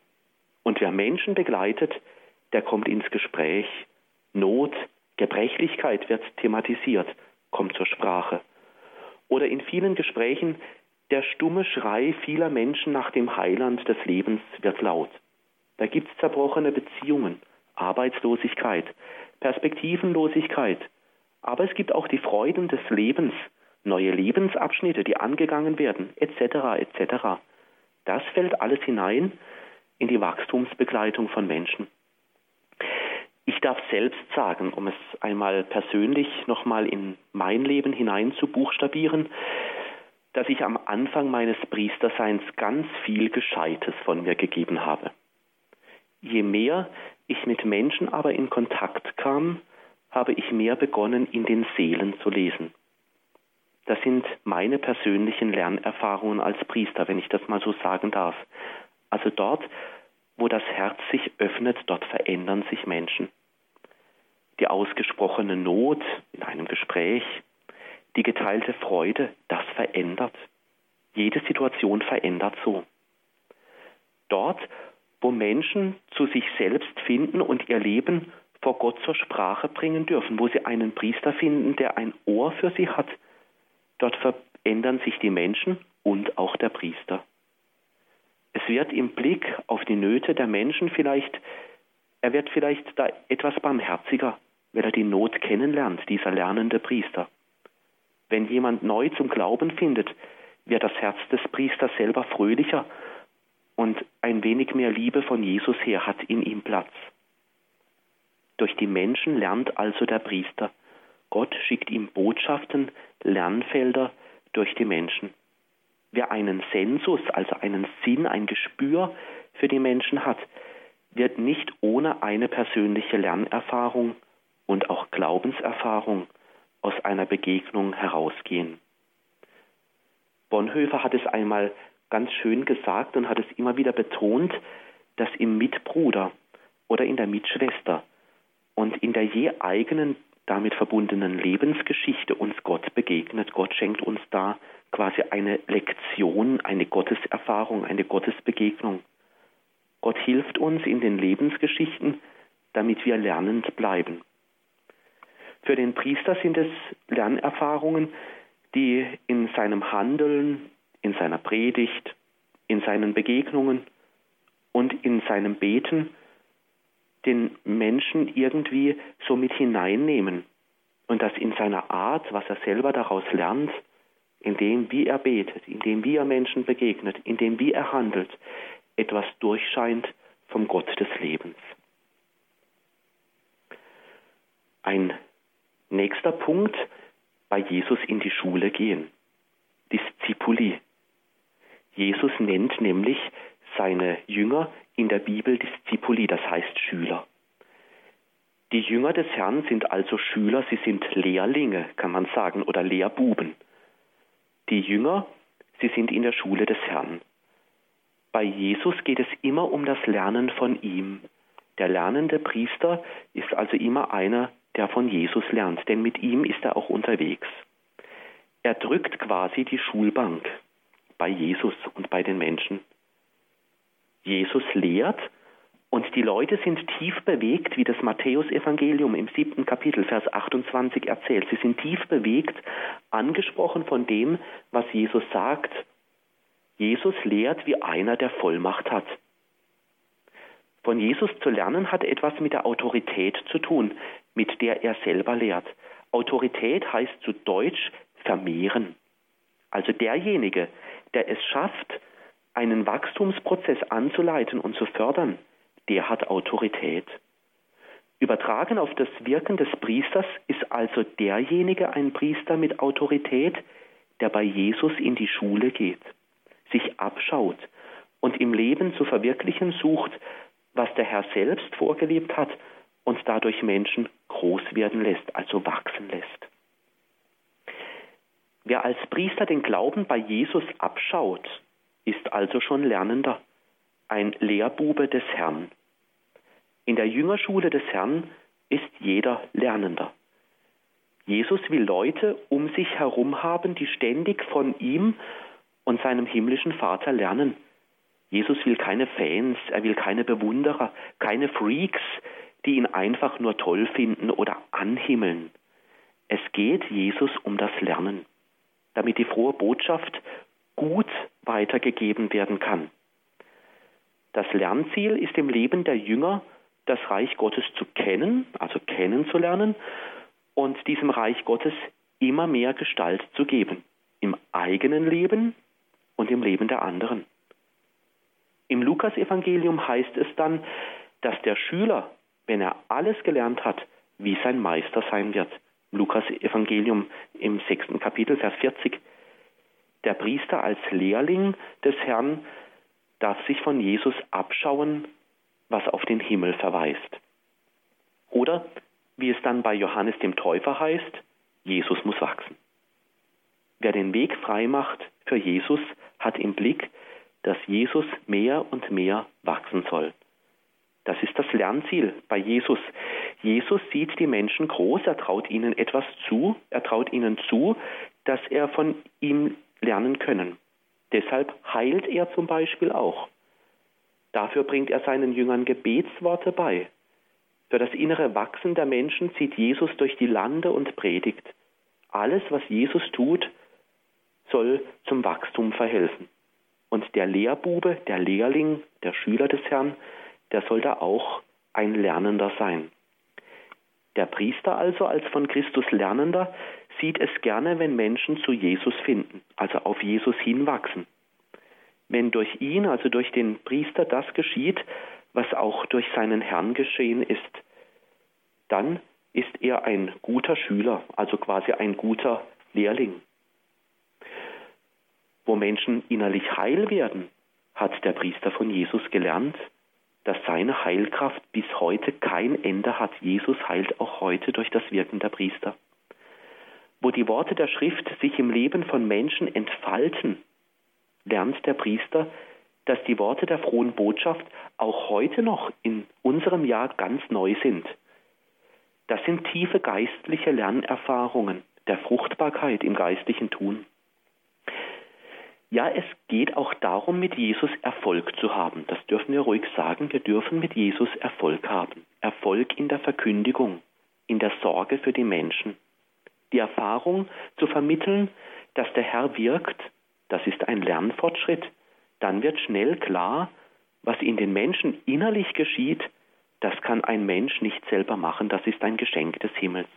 Und wer Menschen begleitet, der kommt ins Gespräch. Not, Gebrechlichkeit wird thematisiert, kommt zur Sprache. Oder in vielen Gesprächen der stumme Schrei vieler Menschen nach dem Heiland des Lebens wird laut. Da gibt es zerbrochene Beziehungen, Arbeitslosigkeit, Perspektivenlosigkeit. Aber es gibt auch die Freuden des Lebens, neue Lebensabschnitte, die angegangen werden, etc. etc. Das fällt alles hinein in die Wachstumsbegleitung von Menschen. Ich darf selbst sagen, um es einmal persönlich nochmal in mein Leben hinein zu buchstabieren, dass ich am Anfang meines Priesterseins ganz viel Gescheites von mir gegeben habe. Je mehr ich mit Menschen aber in Kontakt kam, habe ich mehr begonnen, in den Seelen zu lesen. Das sind meine persönlichen Lernerfahrungen als Priester, wenn ich das mal so sagen darf. Also dort, wo das Herz sich öffnet, dort verändern sich Menschen. Die ausgesprochene Not in einem Gespräch, die geteilte Freude, das verändert. Jede Situation verändert so. Dort, wo Menschen zu sich selbst finden und ihr Leben vor Gott zur Sprache bringen dürfen, wo sie einen Priester finden, der ein Ohr für sie hat, dort verändern sich die Menschen und auch der Priester. Es wird im Blick auf die Nöte der Menschen vielleicht, er wird vielleicht da etwas barmherziger, weil er die Not kennenlernt, dieser lernende Priester. Wenn jemand neu zum Glauben findet, wird das Herz des Priesters selber fröhlicher und ein wenig mehr Liebe von Jesus her hat in ihm Platz. Durch die Menschen lernt also der Priester. Gott schickt ihm Botschaften, Lernfelder durch die Menschen. Wer einen Sensus, also einen Sinn, ein Gespür für die Menschen hat, wird nicht ohne eine persönliche Lernerfahrung und auch Glaubenserfahrung aus einer Begegnung herausgehen. Bonhoeffer hat es einmal ganz schön gesagt und hat es immer wieder betont, dass im Mitbruder oder in der Mitschwester und in der je eigenen damit verbundenen Lebensgeschichte uns Gott begegnet. Gott schenkt uns da quasi eine Lektion, eine Gotteserfahrung, eine Gottesbegegnung. Gott hilft uns in den Lebensgeschichten, damit wir lernend bleiben. Für den Priester sind es Lernerfahrungen, die in seinem Handeln, in seiner Predigt, in seinen Begegnungen und in seinem Beten den Menschen irgendwie so mit hineinnehmen und das in seiner Art, was er selber daraus lernt, in dem, wie er betet, in dem, wie er Menschen begegnet, in dem, wie er handelt, etwas durchscheint vom Gott des Lebens. Ein nächster Punkt, bei Jesus in die Schule gehen. Diszipuli. Jesus nennt nämlich seine Jünger in der Bibel Diszipuli, das heißt Schüler. Die Jünger des Herrn sind also Schüler, sie sind Lehrlinge, kann man sagen, oder Lehrbuben. Die Jünger, sie sind in der Schule des Herrn. Bei Jesus geht es immer um das Lernen von ihm. Der lernende Priester ist also immer einer, der von Jesus lernt, denn mit ihm ist er auch unterwegs. Er drückt quasi die Schulbank bei Jesus und bei den Menschen. Jesus lehrt und die Leute sind tief bewegt, wie das Matthäusevangelium im siebten Kapitel, Vers 28 erzählt. Sie sind tief bewegt, angesprochen von dem, was Jesus sagt. Jesus lehrt wie einer, der Vollmacht hat. Von Jesus zu lernen hat etwas mit der Autorität zu tun, mit der er selber lehrt. Autorität heißt zu Deutsch vermehren. Also derjenige, der es schafft, einen Wachstumsprozess anzuleiten und zu fördern, der hat Autorität. Übertragen auf das Wirken des Priesters ist also derjenige ein Priester mit Autorität, der bei Jesus in die Schule geht, sich abschaut und im Leben zu verwirklichen sucht, was der Herr selbst vorgelebt hat und dadurch Menschen groß werden lässt, also wachsen lässt. Wer als Priester den Glauben bei Jesus abschaut, ist also schon Lernender, ein Lehrbube des Herrn. In der Jüngerschule des Herrn ist jeder Lernender. Jesus will Leute um sich herum haben, die ständig von ihm und seinem himmlischen Vater lernen. Jesus will keine Fans, er will keine Bewunderer, keine Freaks, die ihn einfach nur toll finden oder anhimmeln. Es geht Jesus um das Lernen, damit die frohe Botschaft gut weitergegeben werden kann. Das Lernziel ist im Leben der Jünger, das Reich Gottes zu kennen, also kennenzulernen und diesem Reich Gottes immer mehr Gestalt zu geben, im eigenen Leben und im Leben der anderen. Im Lukasevangelium heißt es dann, dass der Schüler, wenn er alles gelernt hat, wie sein Meister sein wird. Lukas Evangelium im sechsten Kapitel, Vers 40. Der Priester als Lehrling des Herrn darf sich von Jesus abschauen, was auf den Himmel verweist. Oder, wie es dann bei Johannes dem Täufer heißt, Jesus muss wachsen. Wer den Weg frei macht für Jesus, hat im Blick, dass Jesus mehr und mehr wachsen soll. Das ist das Lernziel bei Jesus. Jesus sieht die Menschen groß, er traut ihnen etwas zu, er traut ihnen zu, dass er von ihm lernen können. Deshalb heilt er zum Beispiel auch. Dafür bringt er seinen Jüngern Gebetsworte bei. Für das innere Wachsen der Menschen zieht Jesus durch die Lande und predigt. Alles, was Jesus tut, soll zum Wachstum verhelfen. Und der Lehrbube, der Lehrling, der Schüler des Herrn, der soll da auch ein Lernender sein. Der Priester also als von Christus Lernender sieht es gerne, wenn Menschen zu Jesus finden, also auf Jesus hinwachsen. Wenn durch ihn, also durch den Priester, das geschieht, was auch durch seinen Herrn geschehen ist, dann ist er ein guter Schüler, also quasi ein guter Lehrling. Wo Menschen innerlich heil werden, hat der Priester von Jesus gelernt, dass seine Heilkraft bis heute kein Ende hat. Jesus heilt auch heute durch das Wirken der Priester. Wo die Worte der Schrift sich im Leben von Menschen entfalten, lernt der Priester, dass die Worte der frohen Botschaft auch heute noch in unserem Jahr ganz neu sind. Das sind tiefe geistliche Lernerfahrungen der Fruchtbarkeit im geistlichen Tun. Ja, es geht auch darum, mit Jesus Erfolg zu haben. Das dürfen wir ruhig sagen. Wir dürfen mit Jesus Erfolg haben. Erfolg in der Verkündigung, in der Sorge für die Menschen. Die Erfahrung zu vermitteln, dass der Herr wirkt, das ist ein Lernfortschritt. Dann wird schnell klar, was in den Menschen innerlich geschieht, das kann ein Mensch nicht selber machen, das ist ein Geschenk des Himmels.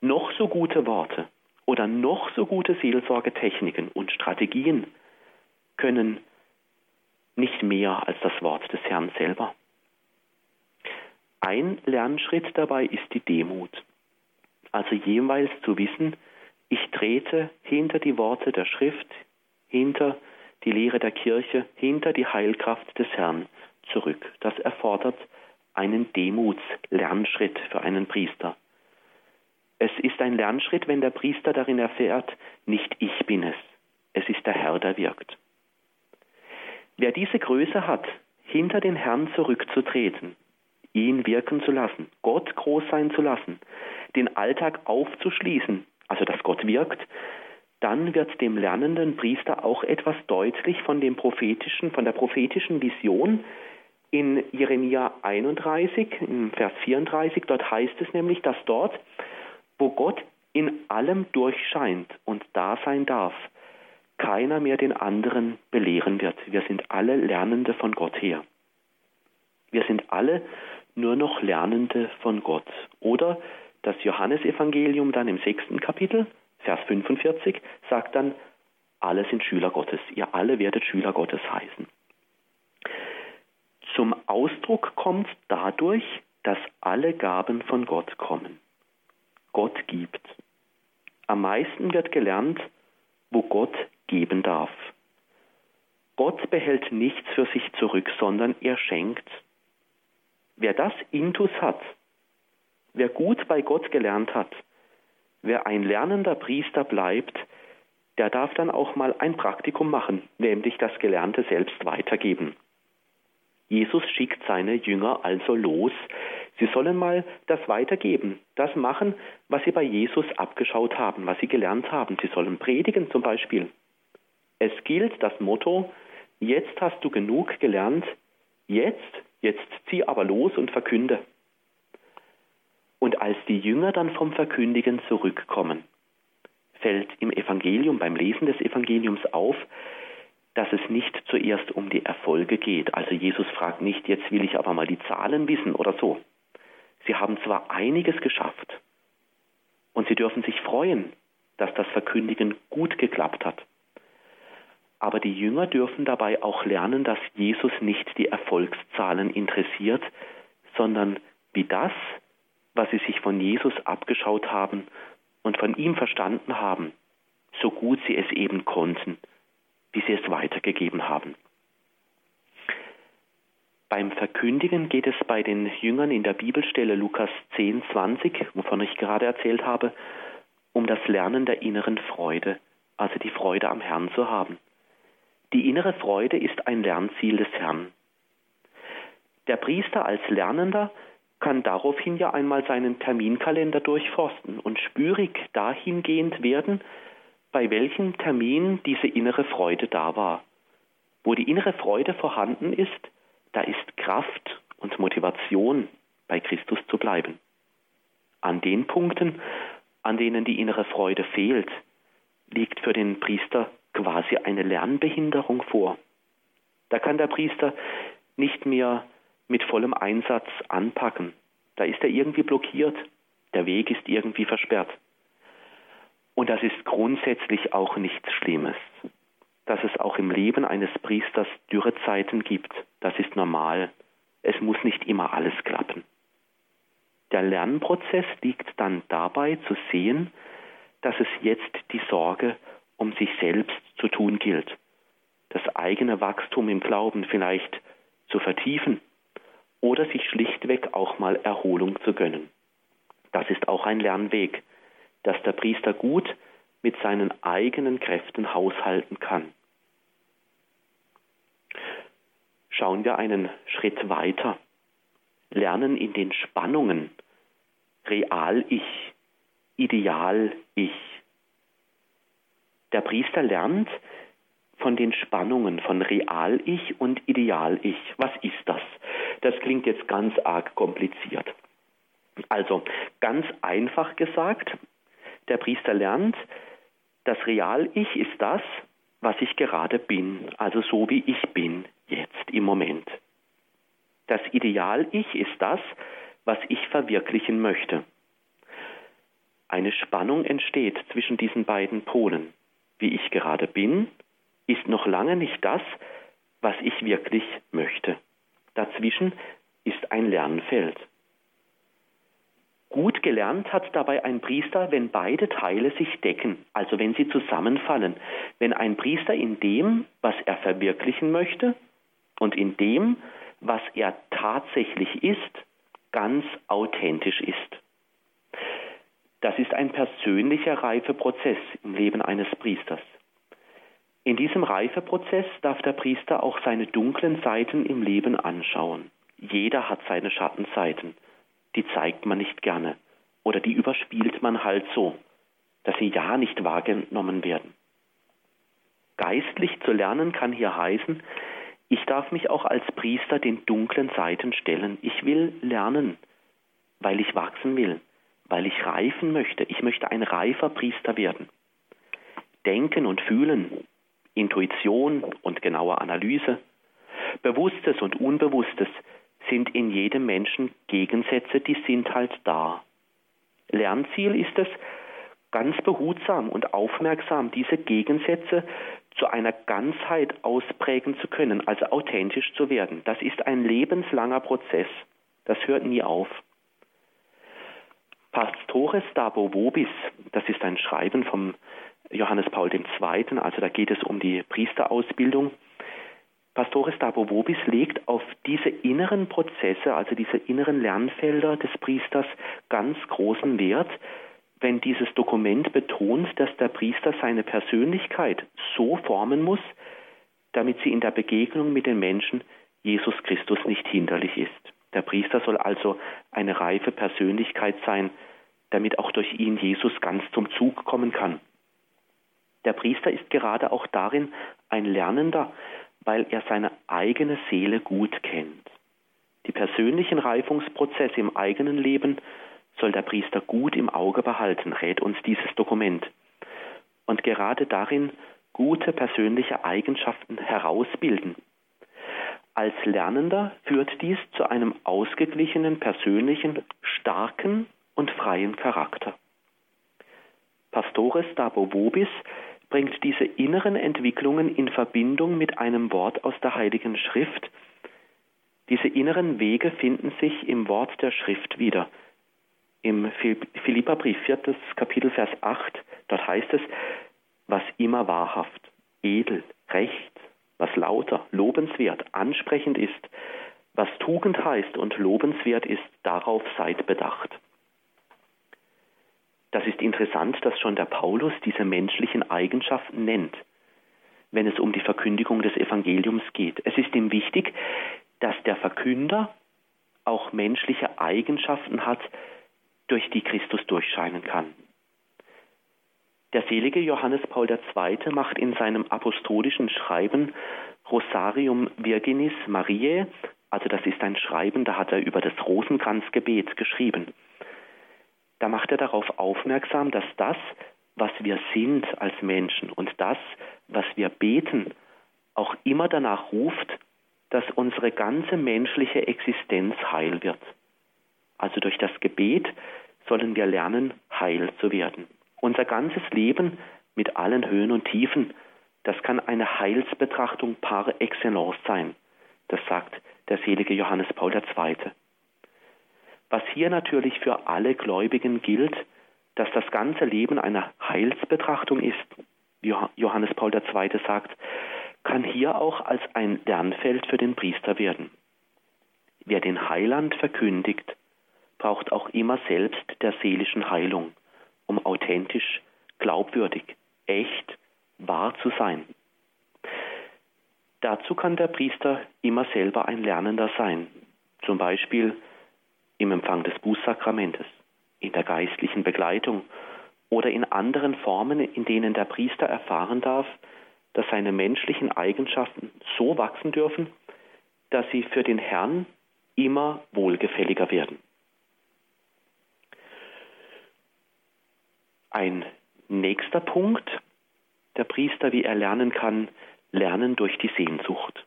Noch so gute Worte, oder noch so gute Seelsorgetechniken und Strategien können nicht mehr als das Wort des Herrn selber. Ein Lernschritt dabei ist die Demut. Also jeweils zu wissen, ich trete hinter die Worte der Schrift, hinter die Lehre der Kirche, hinter die Heilkraft des Herrn zurück. Das erfordert einen Demutslernschritt für einen Priester. Es ist ein Lernschritt, wenn der Priester darin erfährt, nicht ich bin es, es ist der Herr, der wirkt. Wer diese Größe hat, hinter den Herrn zurückzutreten, ihn wirken zu lassen, Gott groß sein zu lassen, den Alltag aufzuschließen, also dass Gott wirkt, dann wird dem lernenden Priester auch etwas deutlich von dem prophetischen, von der prophetischen Vision in Jeremia 31, im Vers 34. Dort heißt es nämlich, dass dort wo Gott in allem durchscheint und da sein darf, keiner mehr den anderen belehren wird. Wir sind alle Lernende von Gott her. Wir sind alle nur noch Lernende von Gott. Oder das Johannesevangelium dann im sechsten Kapitel, Vers 45, sagt dann, alle sind Schüler Gottes. Ihr alle werdet Schüler Gottes heißen. Zum Ausdruck kommt dadurch, dass alle Gaben von Gott kommen. Gott gibt. Am meisten wird gelernt, wo Gott geben darf. Gott behält nichts für sich zurück, sondern er schenkt. Wer das Intus hat, wer gut bei Gott gelernt hat, wer ein lernender Priester bleibt, der darf dann auch mal ein Praktikum machen, nämlich das Gelernte selbst weitergeben. Jesus schickt seine Jünger also los, Sie sollen mal das weitergeben, das machen, was sie bei Jesus abgeschaut haben, was sie gelernt haben. Sie sollen predigen zum Beispiel. Es gilt das Motto, jetzt hast du genug gelernt, jetzt, jetzt zieh aber los und verkünde. Und als die Jünger dann vom Verkündigen zurückkommen, fällt im Evangelium, beim Lesen des Evangeliums auf, dass es nicht zuerst um die Erfolge geht. Also Jesus fragt nicht, jetzt will ich aber mal die Zahlen wissen oder so. Sie haben zwar einiges geschafft und sie dürfen sich freuen, dass das Verkündigen gut geklappt hat. Aber die Jünger dürfen dabei auch lernen, dass Jesus nicht die Erfolgszahlen interessiert, sondern wie das, was sie sich von Jesus abgeschaut haben und von ihm verstanden haben, so gut sie es eben konnten, wie sie es weitergegeben haben. Beim Verkündigen geht es bei den Jüngern in der Bibelstelle Lukas 10, 20, wovon ich gerade erzählt habe, um das Lernen der inneren Freude, also die Freude am Herrn zu haben. Die innere Freude ist ein Lernziel des Herrn. Der Priester als Lernender kann daraufhin ja einmal seinen Terminkalender durchforsten und spürig dahingehend werden, bei welchem Termin diese innere Freude da war. Wo die innere Freude vorhanden ist, da ist Kraft und Motivation, bei Christus zu bleiben. An den Punkten, an denen die innere Freude fehlt, liegt für den Priester quasi eine Lernbehinderung vor. Da kann der Priester nicht mehr mit vollem Einsatz anpacken. Da ist er irgendwie blockiert, der Weg ist irgendwie versperrt. Und das ist grundsätzlich auch nichts Schlimmes dass es auch im Leben eines Priesters Dürrezeiten gibt. Das ist normal. Es muss nicht immer alles klappen. Der Lernprozess liegt dann dabei zu sehen, dass es jetzt die Sorge um sich selbst zu tun gilt, das eigene Wachstum im Glauben vielleicht zu vertiefen oder sich schlichtweg auch mal Erholung zu gönnen. Das ist auch ein Lernweg, dass der Priester gut mit seinen eigenen Kräften haushalten kann. Schauen wir einen Schritt weiter. Lernen in den Spannungen. Real-Ich, Ideal-Ich. Der Priester lernt von den Spannungen von Real-Ich und Ideal-Ich. Was ist das? Das klingt jetzt ganz arg kompliziert. Also ganz einfach gesagt, der Priester lernt, das Real-Ich ist das, was ich gerade bin, also so wie ich bin jetzt im Moment. Das Ideal-Ich ist das, was ich verwirklichen möchte. Eine Spannung entsteht zwischen diesen beiden Polen. Wie ich gerade bin, ist noch lange nicht das, was ich wirklich möchte. Dazwischen ist ein Lernfeld. Gut gelernt hat dabei ein Priester, wenn beide Teile sich decken, also wenn sie zusammenfallen, wenn ein Priester in dem, was er verwirklichen möchte, und in dem, was er tatsächlich ist, ganz authentisch ist. Das ist ein persönlicher Reifeprozess im Leben eines Priesters. In diesem Reifeprozess darf der Priester auch seine dunklen Seiten im Leben anschauen. Jeder hat seine Schattenseiten. Die zeigt man nicht gerne oder die überspielt man halt so, dass sie ja nicht wahrgenommen werden. Geistlich zu lernen kann hier heißen, ich darf mich auch als Priester den dunklen Seiten stellen. Ich will lernen, weil ich wachsen will, weil ich reifen möchte. Ich möchte ein reifer Priester werden. Denken und Fühlen, Intuition und genaue Analyse, Bewusstes und Unbewusstes sind in jedem Menschen Gegensätze, die sind halt da. Lernziel ist es, ganz behutsam und aufmerksam diese Gegensätze zu einer Ganzheit ausprägen zu können, also authentisch zu werden. Das ist ein lebenslanger Prozess. Das hört nie auf. Pastores Dabo Vobis, das ist ein Schreiben vom Johannes Paul II., also da geht es um die Priesterausbildung. Pastores Dabo Vobis legt auf diese inneren Prozesse, also diese inneren Lernfelder des Priesters ganz großen Wert, wenn dieses Dokument betont, dass der Priester seine Persönlichkeit so formen muss, damit sie in der Begegnung mit den Menschen Jesus Christus nicht hinderlich ist. Soll also eine reife Persönlichkeit sein, damit auch durch ihn Jesus ganz zum Zug kommen kann. Der Priester ist gerade auch darin ein Lernender, weil er seine eigene Seele gut kennt. Die persönlichen Reifungsprozesse im eigenen Leben soll der Priester gut im Auge behalten, rät uns dieses Dokument. Und gerade darin gute persönliche Eigenschaften herausbilden. Als Lernender führt dies zu einem ausgeglichenen, persönlichen, starken und freien Charakter. Pastores Dabo Vobis bringt diese inneren Entwicklungen in Verbindung mit einem Wort aus der Heiligen Schrift. Diese inneren Wege finden sich im Wort der Schrift wieder im Philipperbrief 4. Kapitel Vers 8, dort heißt es, was immer wahrhaft, edel, recht, was lauter, lobenswert, ansprechend ist, was Tugend heißt und lobenswert ist, darauf seid bedacht. Das ist interessant, dass schon der Paulus diese menschlichen Eigenschaften nennt, wenn es um die Verkündigung des Evangeliums geht. Es ist ihm wichtig, dass der Verkünder auch menschliche Eigenschaften hat, durch die Christus durchscheinen kann. Der selige Johannes Paul II. macht in seinem apostolischen Schreiben Rosarium Virginis Mariae, also das ist ein Schreiben, da hat er über das Rosenkranzgebet geschrieben. Da macht er darauf aufmerksam, dass das, was wir sind als Menschen und das, was wir beten, auch immer danach ruft, dass unsere ganze menschliche Existenz heil wird. Also durch das Gebet sollen wir lernen, heil zu werden. Unser ganzes Leben mit allen Höhen und Tiefen, das kann eine Heilsbetrachtung par excellence sein. Das sagt der selige Johannes Paul II. Was hier natürlich für alle Gläubigen gilt, dass das ganze Leben eine Heilsbetrachtung ist, wie Johannes Paul II. sagt, kann hier auch als ein Lernfeld für den Priester werden. Wer den Heiland verkündigt, braucht auch immer selbst der seelischen Heilung, um authentisch, glaubwürdig, echt, wahr zu sein. Dazu kann der Priester immer selber ein Lernender sein, zum Beispiel im Empfang des Bußsakramentes, in der geistlichen Begleitung oder in anderen Formen, in denen der Priester erfahren darf, dass seine menschlichen Eigenschaften so wachsen dürfen, dass sie für den Herrn immer wohlgefälliger werden. Ein nächster Punkt, der Priester, wie er lernen kann, lernen durch die Sehnsucht.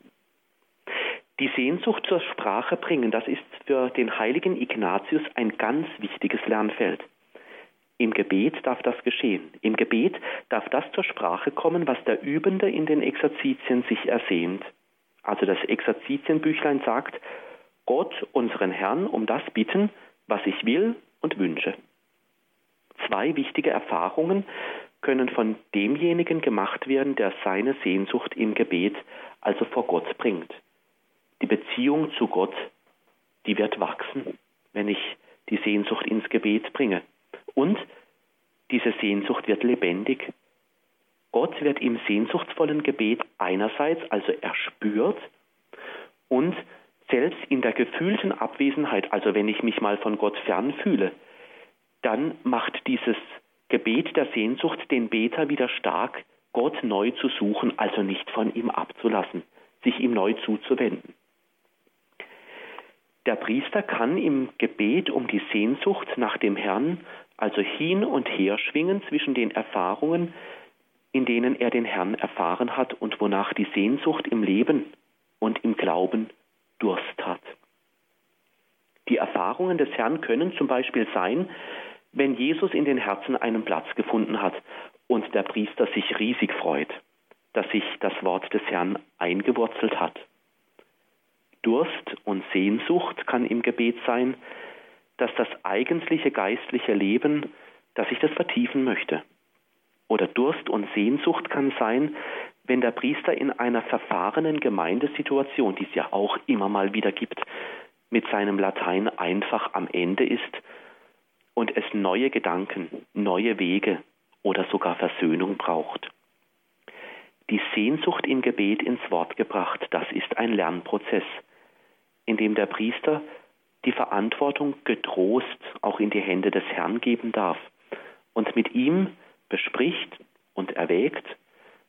Die Sehnsucht zur Sprache bringen, das ist für den heiligen Ignatius ein ganz wichtiges Lernfeld. Im Gebet darf das geschehen. Im Gebet darf das zur Sprache kommen, was der Übende in den Exerzitien sich ersehnt. Also das Exerzitienbüchlein sagt, Gott, unseren Herrn, um das bitten, was ich will und wünsche. Zwei wichtige Erfahrungen können von demjenigen gemacht werden, der seine Sehnsucht im Gebet, also vor Gott bringt. Die Beziehung zu Gott, die wird wachsen, wenn ich die Sehnsucht ins Gebet bringe. Und diese Sehnsucht wird lebendig. Gott wird im sehnsuchtsvollen Gebet einerseits also erspürt und selbst in der gefühlten Abwesenheit, also wenn ich mich mal von Gott fern fühle, dann macht dieses Gebet der Sehnsucht den Beter wieder stark, Gott neu zu suchen, also nicht von ihm abzulassen, sich ihm neu zuzuwenden. Der Priester kann im Gebet um die Sehnsucht nach dem Herrn also hin und her schwingen zwischen den Erfahrungen, in denen er den Herrn erfahren hat und wonach die Sehnsucht im Leben und im Glauben Durst hat. Die Erfahrungen des Herrn können zum Beispiel sein, wenn Jesus in den Herzen einen Platz gefunden hat und der Priester sich riesig freut, dass sich das Wort des Herrn eingewurzelt hat. Durst und Sehnsucht kann im Gebet sein, dass das eigentliche geistliche Leben, dass ich das vertiefen möchte. Oder Durst und Sehnsucht kann sein, wenn der Priester in einer verfahrenen Gemeindesituation, die es ja auch immer mal wieder gibt, mit seinem Latein einfach am Ende ist und es neue Gedanken, neue Wege oder sogar Versöhnung braucht. Die Sehnsucht im Gebet ins Wort gebracht, das ist ein Lernprozess, in dem der Priester die Verantwortung getrost auch in die Hände des Herrn geben darf und mit ihm bespricht und erwägt,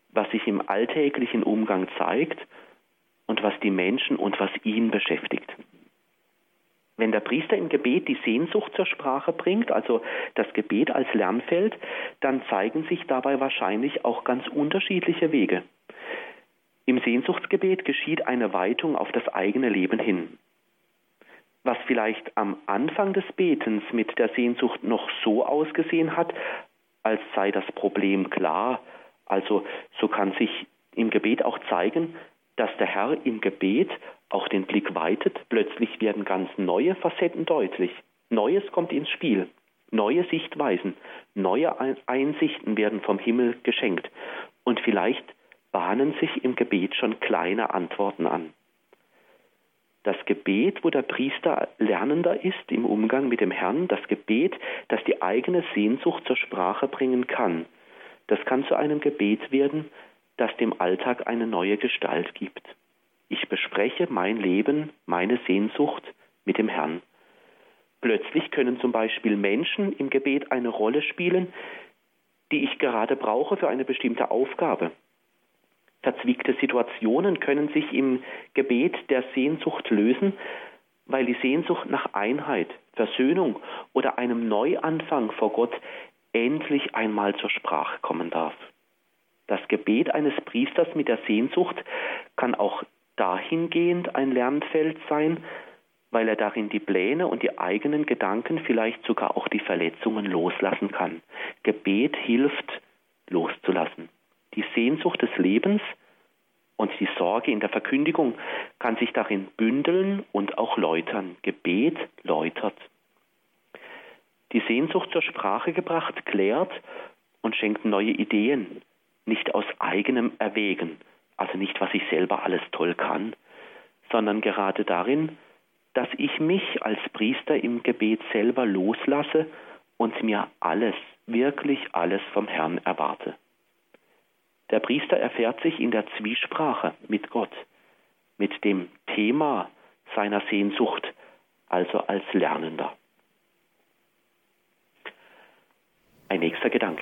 was sich im alltäglichen Umgang zeigt und was die Menschen und was ihn beschäftigt. Wenn der Priester im Gebet die Sehnsucht zur Sprache bringt, also das Gebet als Lernfeld, dann zeigen sich dabei wahrscheinlich auch ganz unterschiedliche Wege. Im Sehnsuchtsgebet geschieht eine Weitung auf das eigene Leben hin. Was vielleicht am Anfang des Betens mit der Sehnsucht noch so ausgesehen hat, als sei das Problem klar, also so kann sich im Gebet auch zeigen, dass der Herr im Gebet auch den Blick weitet, plötzlich werden ganz neue Facetten deutlich. Neues kommt ins Spiel, neue Sichtweisen, neue Einsichten werden vom Himmel geschenkt und vielleicht bahnen sich im Gebet schon kleine Antworten an. Das Gebet, wo der Priester lernender ist im Umgang mit dem Herrn, das Gebet, das die eigene Sehnsucht zur Sprache bringen kann, das kann zu einem Gebet werden, das dem Alltag eine neue Gestalt gibt. Ich bespreche mein Leben, meine Sehnsucht mit dem Herrn. Plötzlich können zum Beispiel Menschen im Gebet eine Rolle spielen, die ich gerade brauche für eine bestimmte Aufgabe. Verzwickte Situationen können sich im Gebet der Sehnsucht lösen, weil die Sehnsucht nach Einheit, Versöhnung oder einem Neuanfang vor Gott endlich einmal zur Sprache kommen darf. Das Gebet eines Priesters mit der Sehnsucht kann auch dahingehend ein Lernfeld sein, weil er darin die Pläne und die eigenen Gedanken, vielleicht sogar auch die Verletzungen loslassen kann. Gebet hilft loszulassen. Die Sehnsucht des Lebens und die Sorge in der Verkündigung kann sich darin bündeln und auch läutern. Gebet läutert. Die Sehnsucht zur Sprache gebracht, klärt und schenkt neue Ideen, nicht aus eigenem Erwägen, also nicht, was ich selber alles toll kann, sondern gerade darin, dass ich mich als Priester im Gebet selber loslasse und mir alles, wirklich alles vom Herrn erwarte. Der Priester erfährt sich in der Zwiesprache mit Gott, mit dem Thema seiner Sehnsucht, also als Lernender. Ein nächster Gedanke.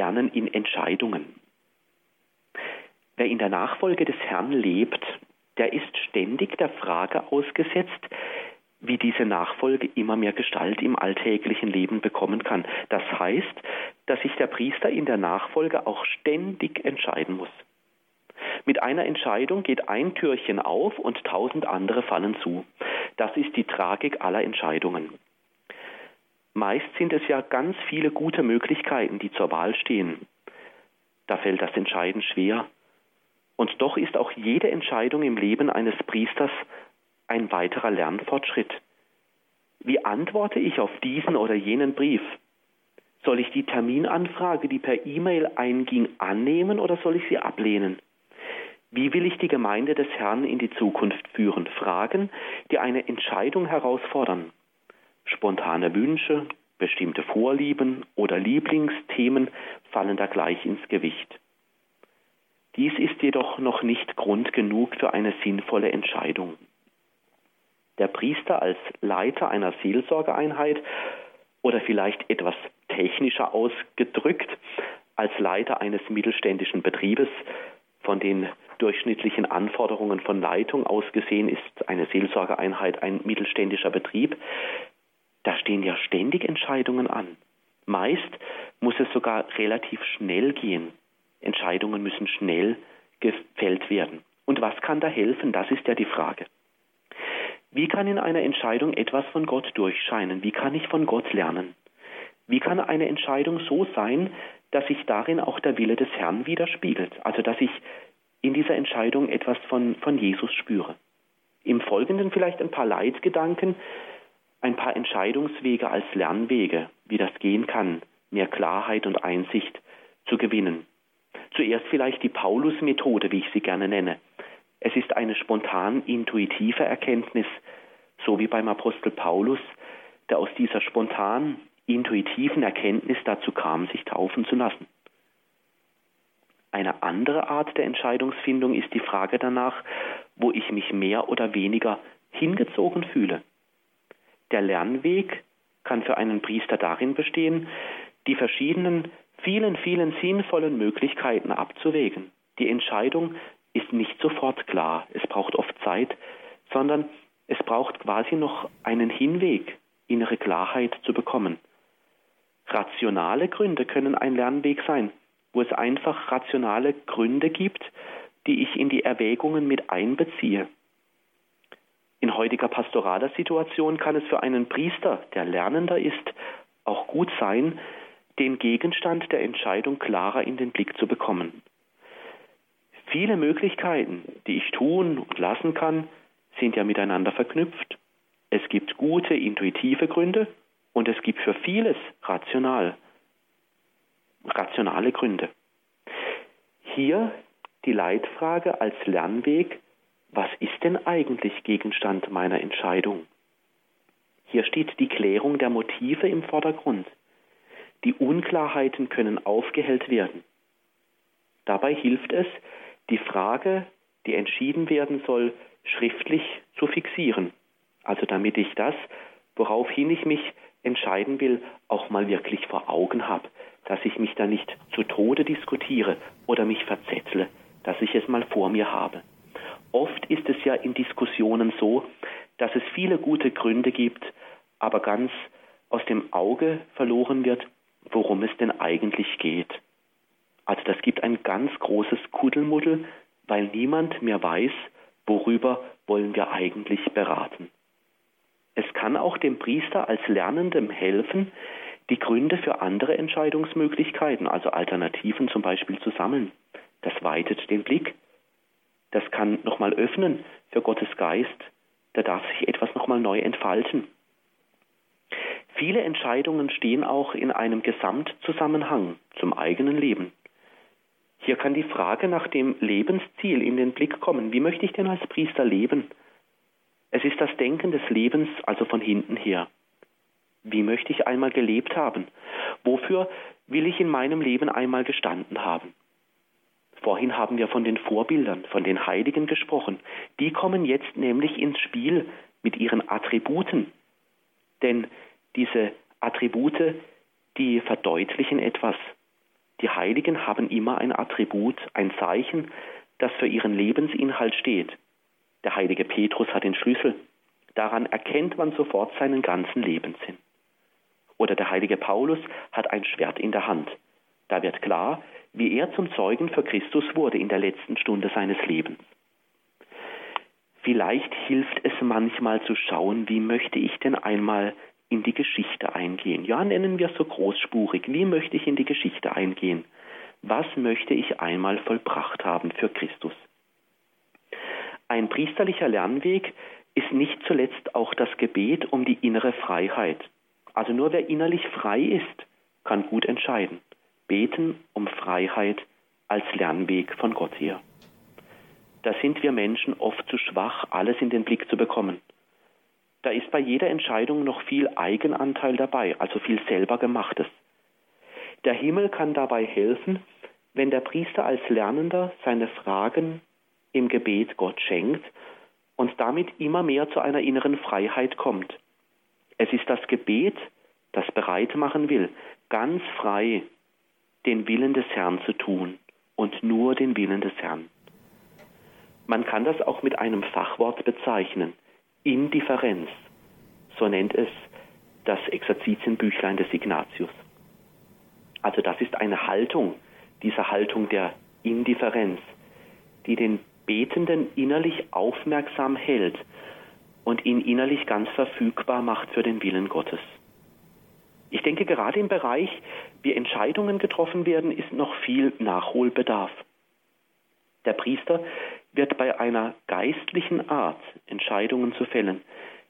Lernen in Entscheidungen. Wer in der Nachfolge des Herrn lebt, der ist ständig der Frage ausgesetzt, wie diese Nachfolge immer mehr Gestalt im alltäglichen Leben bekommen kann. Das heißt, dass sich der Priester in der Nachfolge auch ständig entscheiden muss. Mit einer Entscheidung geht ein Türchen auf und tausend andere fallen zu. Das ist die Tragik aller Entscheidungen. Meist sind es ja ganz viele gute Möglichkeiten, die zur Wahl stehen. Da fällt das Entscheiden schwer. Und doch ist auch jede Entscheidung im Leben eines Priesters ein weiterer Lernfortschritt. Wie antworte ich auf diesen oder jenen Brief? Soll ich die Terminanfrage, die per E-Mail einging, annehmen oder soll ich sie ablehnen? Wie will ich die Gemeinde des Herrn in die Zukunft führen? Fragen, die eine Entscheidung herausfordern. Spontane Wünsche, bestimmte Vorlieben oder Lieblingsthemen fallen da gleich ins Gewicht. Dies ist jedoch noch nicht Grund genug für eine sinnvolle Entscheidung. Der Priester als Leiter einer Seelsorgeeinheit oder vielleicht etwas technischer ausgedrückt als Leiter eines mittelständischen Betriebes, von den durchschnittlichen Anforderungen von Leitung ausgesehen ist eine Seelsorgeeinheit ein mittelständischer Betrieb, da stehen ja ständig Entscheidungen an. Meist muss es sogar relativ schnell gehen. Entscheidungen müssen schnell gefällt werden. Und was kann da helfen? Das ist ja die Frage. Wie kann in einer Entscheidung etwas von Gott durchscheinen? Wie kann ich von Gott lernen? Wie kann eine Entscheidung so sein, dass sich darin auch der Wille des Herrn widerspiegelt? Also dass ich in dieser Entscheidung etwas von, von Jesus spüre. Im Folgenden vielleicht ein paar Leitgedanken, ein paar Entscheidungswege als Lernwege, wie das gehen kann, mehr Klarheit und Einsicht zu gewinnen. Zuerst vielleicht die Paulus-Methode, wie ich sie gerne nenne. Es ist eine spontan intuitive Erkenntnis, so wie beim Apostel Paulus, der aus dieser spontan intuitiven Erkenntnis dazu kam, sich taufen zu lassen. Eine andere Art der Entscheidungsfindung ist die Frage danach, wo ich mich mehr oder weniger hingezogen fühle. Der Lernweg kann für einen Priester darin bestehen, die verschiedenen vielen, vielen sinnvollen Möglichkeiten abzuwägen. Die Entscheidung ist nicht sofort klar. Es braucht oft Zeit, sondern es braucht quasi noch einen Hinweg, innere Klarheit zu bekommen. Rationale Gründe können ein Lernweg sein, wo es einfach rationale Gründe gibt, die ich in die Erwägungen mit einbeziehe. In heutiger pastoraler Situation kann es für einen Priester, der Lernender ist, auch gut sein, den Gegenstand der Entscheidung klarer in den Blick zu bekommen. Viele Möglichkeiten, die ich tun und lassen kann, sind ja miteinander verknüpft. Es gibt gute, intuitive Gründe Und es gibt für vieles rational, rationale Gründe. Hier die Leitfrage als Lernweg, was ist denn eigentlich Gegenstand meiner Entscheidung? Hier steht die Klärung der Motive im Vordergrund. Die Unklarheiten können aufgehellt werden. Dabei hilft es, die Frage, die entschieden werden soll, schriftlich zu fixieren. Also damit ich das, woraufhin ich mich entscheiden will, auch mal wirklich vor Augen habe, dass ich mich da nicht zu Tode diskutiere oder mich verzettle, dass ich es mal vor mir habe. Oft ist es ja in Diskussionen so, dass es viele gute Gründe gibt, aber ganz aus dem Auge verloren wird, worum es denn eigentlich geht. Also das gibt ein ganz großes Kuddelmuddel, weil niemand mehr weiß, worüber wollen wir eigentlich beraten. Es kann auch dem Priester als Lernendem helfen, die Gründe für andere Entscheidungsmöglichkeiten, also Alternativen zum Beispiel zu sammeln. Das weitet den Blick. Das kann nochmal öffnen für Gottes Geist. Da darf sich etwas nochmal neu entfalten. Viele Entscheidungen stehen auch in einem Gesamtzusammenhang zum eigenen Leben. Hier kann die Frage nach dem Lebensziel in den Blick kommen. Wie möchte ich denn als Priester leben? Es ist das Denken des Lebens also von hinten her. Wie möchte ich einmal gelebt haben? Wofür will ich in meinem Leben einmal gestanden haben? Vorhin haben wir von den Vorbildern, von den Heiligen gesprochen. Die kommen jetzt nämlich ins Spiel mit ihren Attributen. Denn diese Attribute, die verdeutlichen etwas. Die Heiligen haben immer ein Attribut, ein Zeichen, das für ihren Lebensinhalt steht. Der heilige Petrus hat den Schlüssel. Daran erkennt man sofort seinen ganzen Lebenssinn. Oder der heilige Paulus hat ein Schwert in der Hand. Da wird klar, wie er zum Zeugen für Christus wurde in der letzten Stunde seines Lebens. Vielleicht hilft es manchmal zu schauen, wie möchte ich denn einmal in die Geschichte eingehen. Ja, nennen wir es so großspurig. Wie möchte ich in die Geschichte eingehen? Was möchte ich einmal vollbracht haben für Christus? Ein priesterlicher Lernweg ist nicht zuletzt auch das Gebet um die innere Freiheit. Also nur wer innerlich frei ist, kann gut entscheiden. Beten um Freiheit als Lernweg von Gott her. Da sind wir Menschen oft zu schwach, alles in den Blick zu bekommen. Da ist bei jeder Entscheidung noch viel Eigenanteil dabei, also viel selber gemachtes. Der Himmel kann dabei helfen, wenn der Priester als Lernender seine Fragen im Gebet Gott schenkt und damit immer mehr zu einer inneren Freiheit kommt. Es ist das Gebet, das bereit machen will, ganz frei den Willen des Herrn zu tun und nur den Willen des Herrn. Man kann das auch mit einem Fachwort bezeichnen, Indifferenz. So nennt es das Exerzitienbüchlein des Ignatius. Also das ist eine Haltung, diese Haltung der Indifferenz, die den Betenden innerlich aufmerksam hält und ihn innerlich ganz verfügbar macht für den Willen Gottes. Ich denke, gerade im Bereich, wie Entscheidungen getroffen werden, ist noch viel Nachholbedarf. Der Priester wird bei einer geistlichen Art, Entscheidungen zu fällen,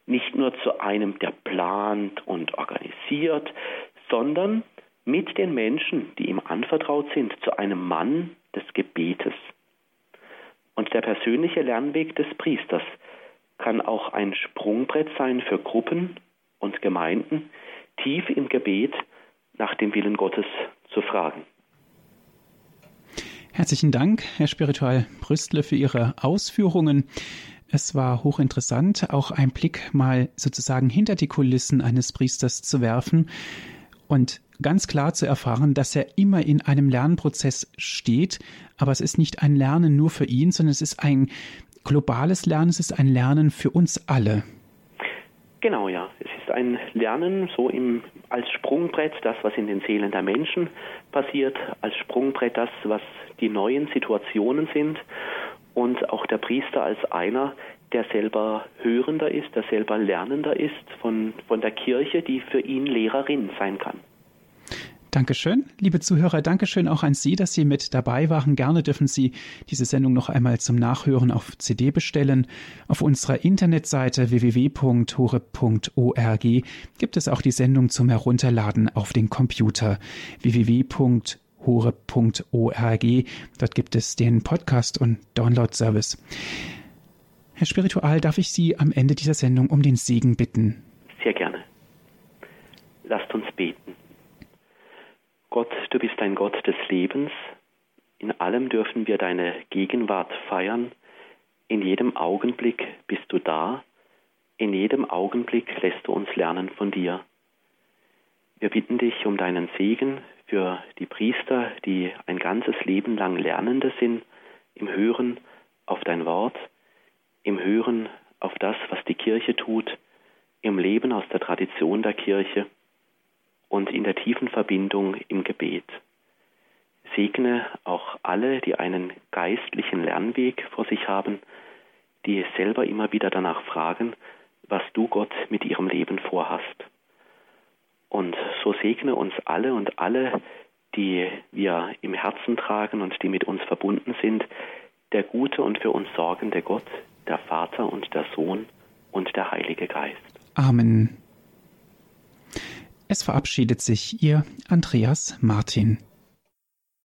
nicht nur zu einem, der plant und organisiert, sondern mit den Menschen, die ihm anvertraut sind, zu einem Mann des Gebetes. Und der persönliche Lernweg des Priesters kann auch ein Sprungbrett sein für Gruppen und Gemeinden, tief im Gebet nach dem Willen Gottes zu fragen. Herzlichen Dank, Herr Spiritual Brüstle, für Ihre Ausführungen. Es war hochinteressant, auch einen Blick mal sozusagen hinter die Kulissen eines Priesters zu werfen und ganz klar zu erfahren, dass er immer in einem Lernprozess steht, aber es ist nicht ein Lernen nur für ihn, sondern es ist ein globales Lernen, es ist ein Lernen für uns alle. Genau, ja. Es ein Lernen so im, als Sprungbrett, das, was in den Seelen der Menschen passiert, als Sprungbrett das, was die neuen Situationen sind und auch der Priester als einer, der selber Hörender ist, der selber Lernender ist von, von der Kirche, die für ihn Lehrerin sein kann. Dankeschön, liebe Zuhörer. Dankeschön auch an Sie, dass Sie mit dabei waren. Gerne dürfen Sie diese Sendung noch einmal zum Nachhören auf CD bestellen. Auf unserer Internetseite www.hore.org gibt es auch die Sendung zum Herunterladen auf den Computer www.hore.org. Dort gibt es den Podcast und Download-Service. Herr Spiritual, darf ich Sie am Ende dieser Sendung um den Segen bitten? Sehr gerne. Lasst uns beten. Gott, du bist ein Gott des Lebens. In allem dürfen wir deine Gegenwart feiern. In jedem Augenblick bist du da. In jedem Augenblick lässt du uns lernen von dir. Wir bitten dich um deinen Segen für die Priester, die ein ganzes Leben lang Lernende sind, im Hören auf dein Wort, im Hören auf das, was die Kirche tut, im Leben aus der Tradition der Kirche und in der tiefen Verbindung im Gebet. Segne auch alle, die einen geistlichen Lernweg vor sich haben, die selber immer wieder danach fragen, was du Gott mit ihrem Leben vorhast. Und so segne uns alle und alle, die wir im Herzen tragen und die mit uns verbunden sind, der gute und für uns sorgende Gott, der Vater und der Sohn und der Heilige Geist. Amen. Es verabschiedet sich Ihr Andreas Martin.